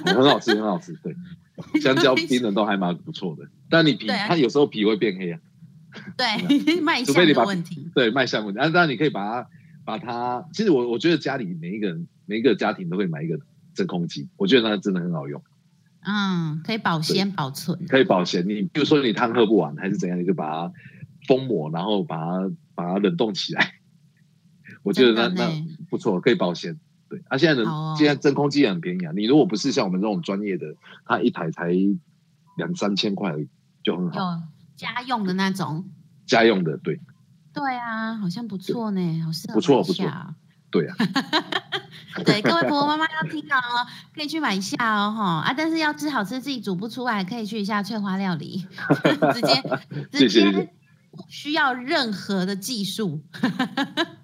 很好吃很好吃，对，香蕉冰冷冻还蛮不错的，但你皮啊它有时候皮会变黑啊，对，卖相问题，对，卖相问题，啊，当然你可以把它把它，其实我我觉得家里每一个人每一个家庭都会买一个真空机，我觉得那真的很好用。嗯，可以保鲜保存，可以保鲜。你比如说你汤喝不完还是怎样，你就把它封膜，然后把它把它冷冻起来。我觉得那那不错，可以保鲜。对，啊，现在的、哦现在真空机也很便宜啊。你如果不是像我们这种专业的，它一台才两三千块而已，就很好。有家用的那种。家用的，对对啊，好像不错呢，好适合不错买一下。哦对啊，对，各位婆婆妈妈 要听哦，可以去买一下哦，哈。啊！但是要吃好吃，自己煮不出来，可以去一下翠花料理，直接直接谢谢不需要任何的技术。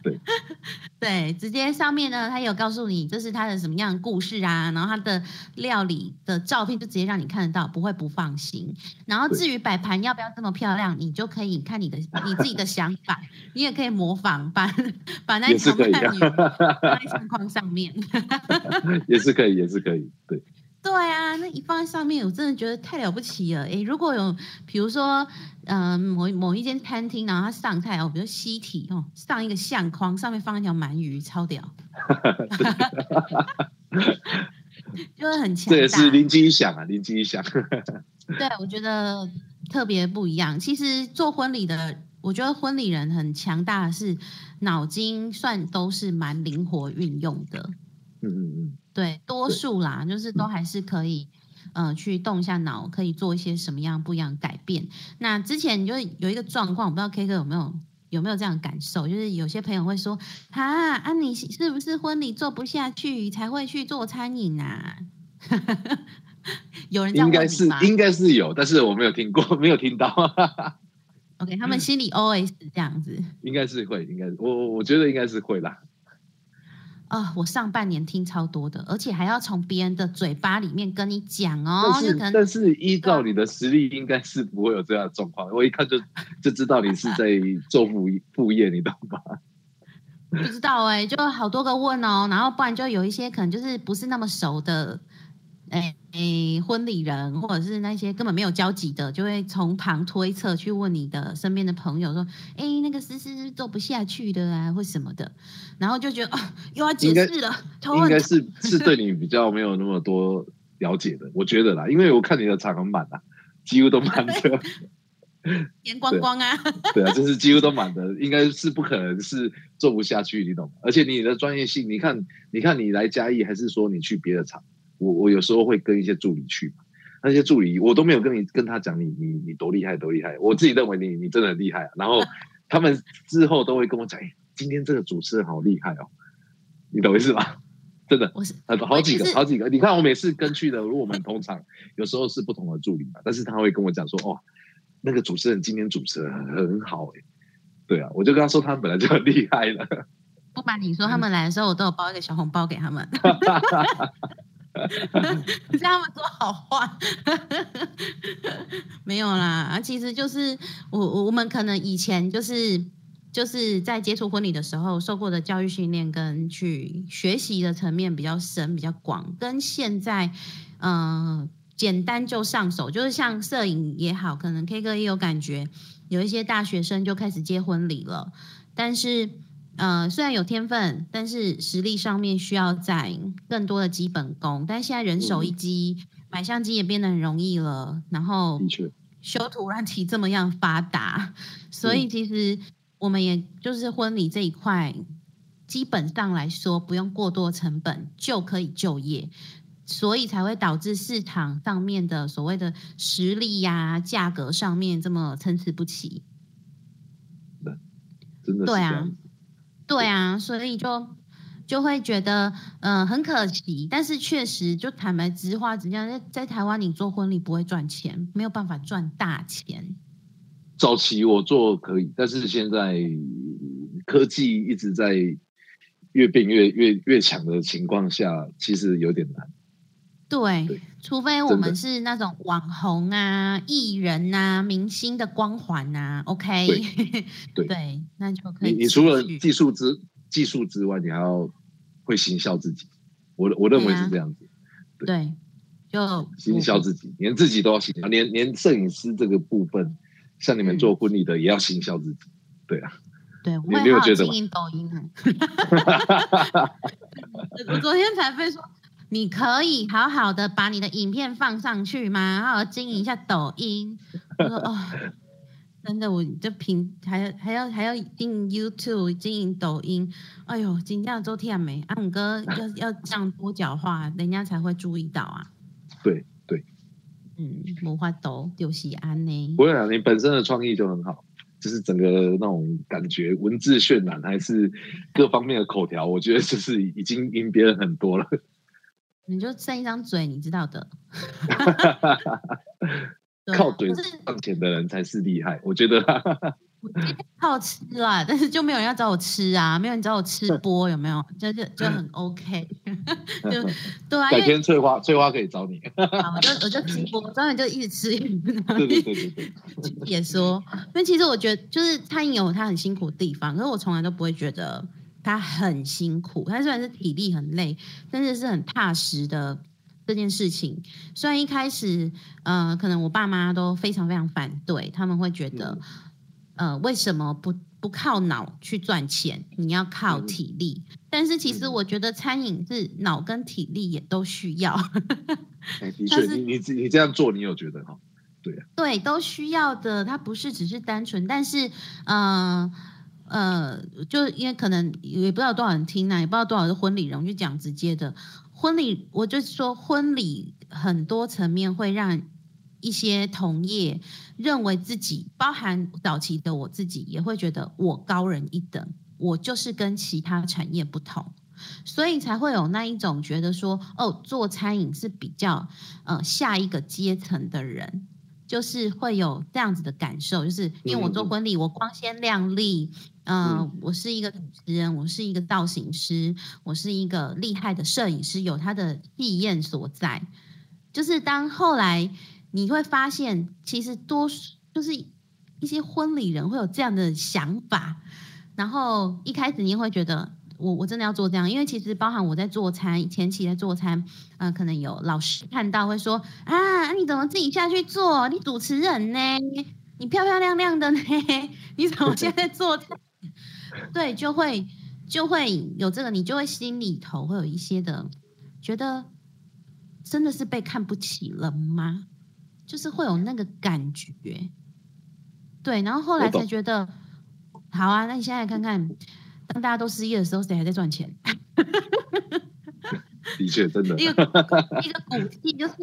对 对，直接上面呢，他有告诉你这是他的什么样的故事啊，然后他的料理的照片就直接让你看得到，不会不放心。然后至于摆盘要不要这么漂亮，你就可以看你的你自己的想法，你也可以模仿，把把那一也是可以条鳗鱼放在 相框上面。也是可以，也是可以。对，对啊，那一放在上面，我真的觉得太了不起了。诶，如果有比如说，嗯、某某一间餐厅，然后它上菜哦，比如西体哦，上一个相框，上面放一条鳗鱼，超屌，就会很强大。这也是灵机一响啊，灵机一响。对，我觉得特别不一样。其实做婚礼的，我觉得婚礼人很强大的是脑筋算都是蛮灵活运用的。嗯嗯嗯，对，多数啦，就是都还是可以，呃，去动一下脑，可以做一些什么样不一样改变。那之前就有一个状况，我不知道 K 哥有没有有没有这样的感受，就是有些朋友会说，啊，啊，你是不是婚礼做不下去才会去做餐饮啊？有人应该是应该是有，但是我没有听过，没有听到，？OK，他们心里 OS 这样子应该是会，应该是我我我觉得应该是会啦。啊、我上半年听超多的，而且还要从别人的嘴巴里面跟你讲哦，但就是依照你的实力，应该是不会有这样的状况。我一看就就知道你是在做副副业，你懂吗？不知道哎、就好多个问哦，然后不然就有一些可能就是不是那么熟的，哎、哎婚礼人或者是那些根本没有交集的，就会从旁推测去问你的身边的朋友说，哎、那个思思做不下去的啊，或什么的，然后就觉得哦，又要解释了，头应该是是对你比较没有那么多了解的，我觉得啦，因为我看你的场很满啊，几乎都满的，眼光光啊，对啊，就是几乎都满的，应该是不可能是做不下去，你懂吗？而且你的专业性，你看，你看你来嘉义，还是说你去别的场？我我有时候会跟一些助理去嘛，那些助理我都没有跟你跟他讲你你你多厉害多厉害，我自己认为你你真的很厉害、啊，然后 他们之后都会跟我讲，哎，今天这个主持人好厉害哦，你懂我意思吗？真的，我是很好几个好几个，你看我每次跟去的，如果我们通常，有时候是不同的助理嘛，但是他会跟我讲说，哦，那个主持人今天主持的很很好哎、对啊，我就跟他说他们本来就很厉害了，不瞒你说，他们来的时候我都有包一个小红包给他们，让他们说好话。没有啦，啊，其实就是我我我们可能以前就是就是在接触婚礼的时候受过的教育训练跟去学习的层面比较深比较广，跟现在嗯、呃简单就上手，就是像摄影也好，可能 K 哥也有感觉，有一些大学生就开始接婚礼了，但是。呃，虽然有天分，但是实力上面需要在更多的基本功。但现在人手一机，买相机也变得很容易了，然后，修图软体这么样发达，所以其实我们也就是婚礼这一块，基本上来说不用过多成本就可以就业，所以才会导致市场上面的所谓的实力呀、价格上面这么参差不齐。真的是对啊。对啊，所以就就会觉得，嗯、很可惜。但是确实，就坦白直话直讲，在在台湾你做婚礼不会赚钱，没有办法赚大钱。早期我做可以，但是现在科技一直在越变越越越强的情况下，其实有点难。对，对除非我们是那种网红啊、艺人啊、明星的光环啊，OK，对 对，那就可以你你除了技术之技术之外，你还要会行销自己。我我认为是这样子，对，就行销自己，连自己都要行销，连连摄影师这个部分，像你们嗯做婚礼的也要行销自己。对啊，对，我你会好好你有觉得吗经营抖音啊。我我昨天才被说，你可以好好的把你的影片放上去吗？好好经营一下抖音。我说哦，真的，我这平还要还要还要经营 YouTube，经营抖音。哎呦，今天周天没，阿五哥要要这样多角化，人家才会注意到啊。对对，嗯，魔法抖就是安呢不。会啊，你本身的创意就很好，就是整个那种感觉，文字渲染还是各方面的口条，我觉得就是已经赢别人很多了。你就剩一张嘴，你知道的。靠嘴就是赚钱的人才是厉害，我觉得。靠吃啦，但是就没有人要找我吃啊，没有人找我吃 播，有没有？就就就很 OK，就对啊，改天翠花，翠花可以找你。啊我就我就直播，专门就一直吃，对对对对对，也说，因为其实我觉得就是餐饮有它很辛苦的地方，可是我从来都不会觉得它很辛苦，他虽然是体力很累，但是是很踏实的。这件事情虽然一开始，呃，可能我爸妈都非常非常反对，他们会觉得，呃，为什么不不靠脑去赚钱？你要靠嗯体力。但是其实嗯我觉得餐饮是脑跟体力也都需要。哎 的确，你你你这样做，你有觉得哈？对，都需要的。它不是只是单纯，但是，呃呃，就因为可能也不知道多少人听啊，也不知道多少是婚礼人，我就讲直接的，婚礼，我就说婚礼很多层面会让一些同业认为自己，包含早期的我自己，也会觉得我高人一等，我就是跟其他产业不同。所以才会有那一种觉得说，哦，做餐饮是比较呃下一个阶层的人，就是会有这样子的感受，就是因为我做婚礼，我光鲜亮丽，嗯、嗯我是一个主持人，我是一个造型师，我是一个厉害的摄影师，有他的意验所在。就是当后来你会发现，其实多数就是一些婚礼人会有这样的想法，然后一开始你会觉得。我我真的要做这样，因为其实包含我在做餐前期在做餐，呃，可能有老师看到会说啊，你怎么自己下去做？你主持人呢？你漂漂亮亮的呢？你怎么现在做餐？对，就会就会有这个，你就会心里头会有一些的觉得，真的是被看不起了吗？就是会有那个感觉。对，然后后来才觉得，好啊，那你现在看看，当大家都失业的时候，谁还在赚钱？的确真的一个一个骨气，就是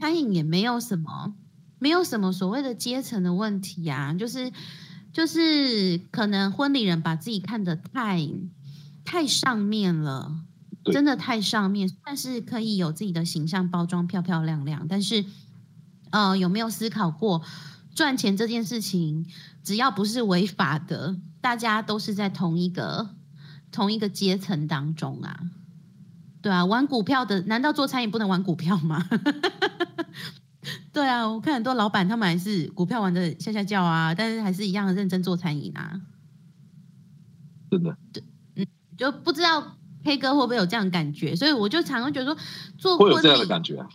餐饮也没有什么，没有什么所谓的阶层的问题啊，就是就是可能婚礼人把自己看得太太上面了，真的太上面，但是可以有自己的形象包装漂漂亮亮，但是呃有没有思考过赚钱这件事情，只要不是违法的，大家都是在同一个同一个阶层当中啊。对啊，玩股票的难道做餐饮不能玩股票吗？对啊，我看很多老板他们还是股票玩的下下叫啊，但是还是一样的认真做餐饮啊。真的就不知道 K 哥会不会有这样的感觉，所以我就常常觉得说做会有这样的感觉啊，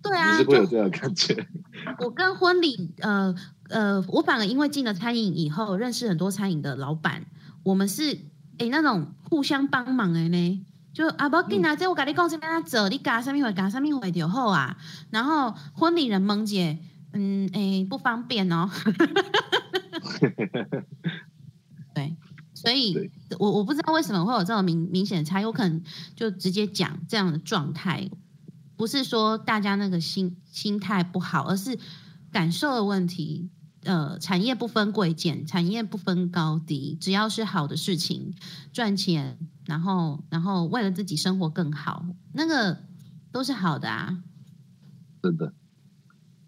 对啊，你是会有就这样的感觉。我跟婚礼，呃呃，我反而因为进了餐饮以后，认识很多餐饮的老板，我们是哎那种互相帮忙的呢。就啊，不要紧啊，这我跟你讲是安怎做，你加什么会加什么会就好啊。然后婚礼人蒙姐，嗯，诶不方便哦。对，所以我我不知道为什么会有这种明明显的差异，我可能就直接讲这样的状态，不是说大家那个心心态不好，而是感受的问题。呃，产业不分贵贱，产业不分高低，只要是好的事情，赚钱，然后然后为了自己生活更好，那个都是好的啊。真的，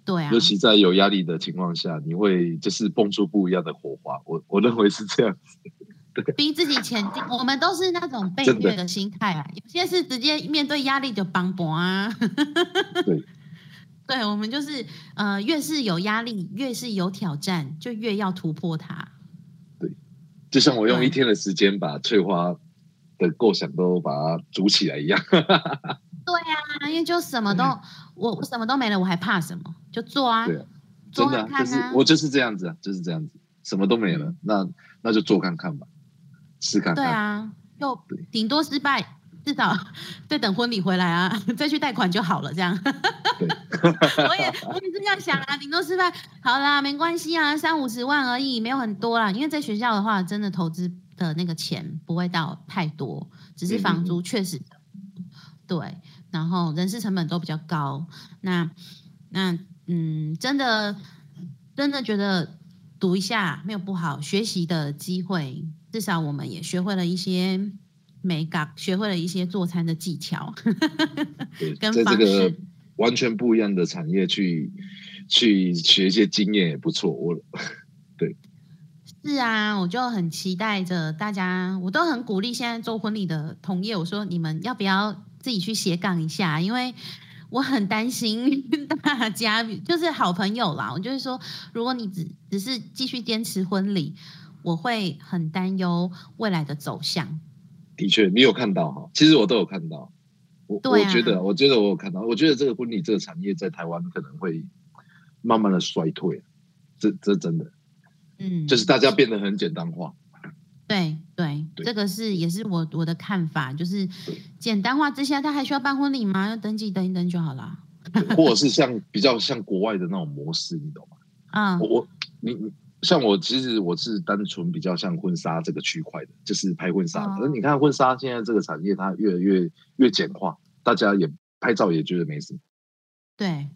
对啊尤，其在有压力的情况下，你会就是蹦出不一样的火花。我我认为是这样。逼自己前进，我们都是那种被虐的心态啊。有些是直接面对压力就帮搏啊。对，对，我们就是呃，越是有压力，越是有挑战，就越要突破它。对就像我用一天的时间把翠花的构想都把它组起来一样。对啊，因为就什么都我我什么都没了，我还怕什么？就做啊，对啊做真的啊、就是。我就是这样子啊，就是这样子，什么都没了，那那就做看看吧，试看看。对啊，就对顶多失败，至少 再等婚礼回来啊，再去贷款就好了。这样，我也我也是这样想啊，顶多失败，好啦，没关系啊，三五十万而已，没有很多啦。因为在学校的话，真的投资的那个钱不会到太多，只是房租确实对，然后人事成本都比较高。那那嗯，真的真的觉得读一下没有不好，学习的机会，至少我们也学会了一些美感，学会了一些做餐的技巧。对，跟在这个完全不一样的产业去去学一些经验也不错。我对是啊，我就很期待着大家，我都很鼓励现在做婚礼的同业，我说你们要不要自己去斜杠一下？因为我很担心 大家，就是好朋友啦。我就是说，如果你只只是继续坚持婚礼，我会很担忧未来的走向。的确，你有看到哈，其实我都有看到。我、我觉得，我觉得我有看到，我觉得这个婚礼这个产业在台湾可能会慢慢的衰退，这这真的嗯，就是大家变得很简单化。对对，对这个是也是我我的看法，就是对简单化之下，他还需要办婚礼吗？要登记登一登就好了。或者是像比较像国外的那种模式，你懂吗？嗯我我你你像我，其实我是单纯比较像婚纱这个区块的，就是拍婚纱的。哦而你看婚纱现在这个产业，它越来越越简化，大家也拍照也觉得没什么。对，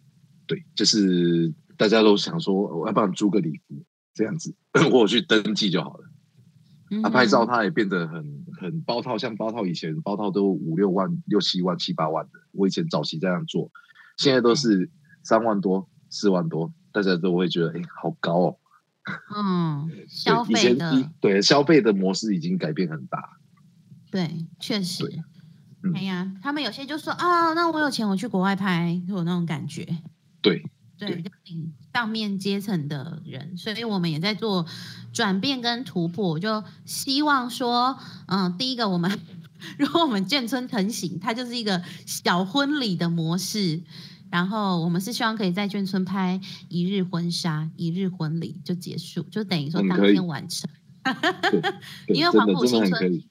对，就是大家都想说，我要不然租个礼服这样子，我有去登记就好了。嗯啊，拍照哼它也变得很很包套，像包套以前包套都五六万、六七万、七八万的，我以前早期这样做，现在都是三万多、四万多，大家都会觉得哎、好高哦。嗯，消费的对消费的模式已经改变很大。对，确实。嗯哎呀，他们有些就说啊，那我有钱，我去国外拍，就有那种感觉。对，对，上面阶层的人，所以我们也在做转变跟突破，就希望说，嗯，第一个我们 如果我们眷村成型，它就是一个小婚礼的模式。然后我们是希望可以在眷村拍一日婚纱、一日婚礼就结束，就等于说当天完成。因为黄埔新村。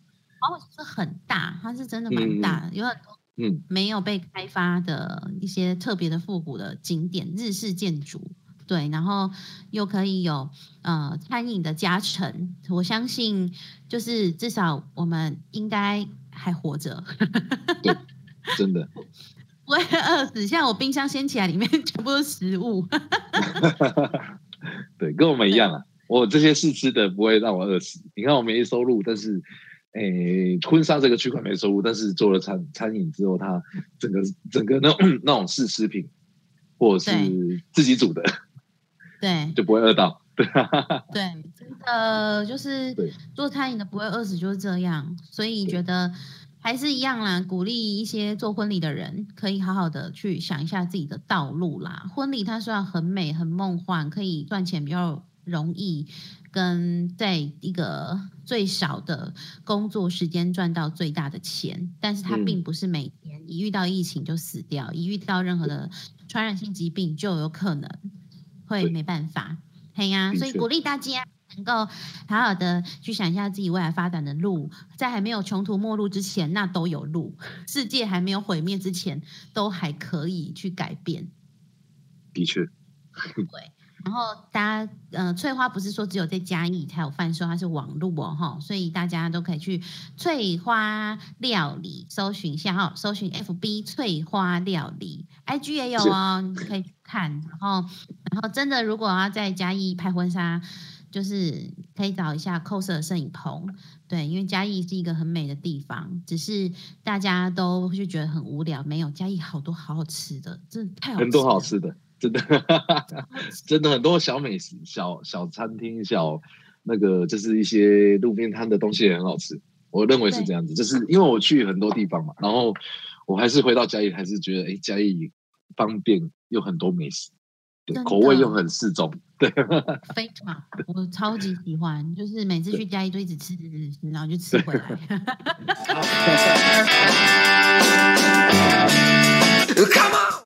黄埔是很大，它是真的蛮嗯大的，有很多嗯，没有被开发的一些特别的复古的景点，日式建筑，对，然后又可以有呃餐饮的加成，我相信就是至少我们应该还活着，真的。不会饿死。像我冰箱掀起来，里面全部都是食物，对，跟我们一样啊。我这些试吃的不会让我饿死。你看我没收入，但是，诶，婚纱这个区块没收入，但是做了餐餐饮之后，它整个整个那种那种试吃品，或者是自己煮的，对就不会饿到。对啊，对，真的就是做餐饮的不会饿死，就是这样。所以觉得还是一样啦，鼓励一些做婚礼的人可以好好的去想一下自己的道路啦。婚礼它虽然很美、很梦幻，可以赚钱比较容易，跟在一个最少的工作时间赚到最大的钱，但是它嗯并不是每年一遇到疫情就死掉，一遇到任何的传染性疾病就有可能会对没办法。嘿呀、所以鼓励大家能够好好的去想一下自己未来发展的路，在还没有穷途末路之前，那都有路；世界还没有毁灭之前，都还可以去改变。的确，对然后大家，呃，翠花不是说只有在嘉义才有贩售，它是网路哦，哈，所以大家都可以去翠花料理搜寻一下哈，搜寻 FB 翠花料理，IG 也有哦，你可以去看。然后，然后真的如果要在嘉义拍婚纱，就是可以找一下 cos 的摄影棚，对，因为嘉义是一个很美的地方，只是大家都就觉得很无聊，没有嘉义好多好好吃的，真的太好吃了，很多好吃的，真的，真的很多小美食、小小餐厅、小那个就是一些路边摊的东西也很好吃。我认为是对这样子，就是因为我去很多地方嘛，然后我还是回到嘉义，还是觉得哎，嘉义方便又很多美食，对口味又很适中，对，非常，我超级喜欢，就是每次去嘉义就一堆子吃吃吃，然后就吃回来。Come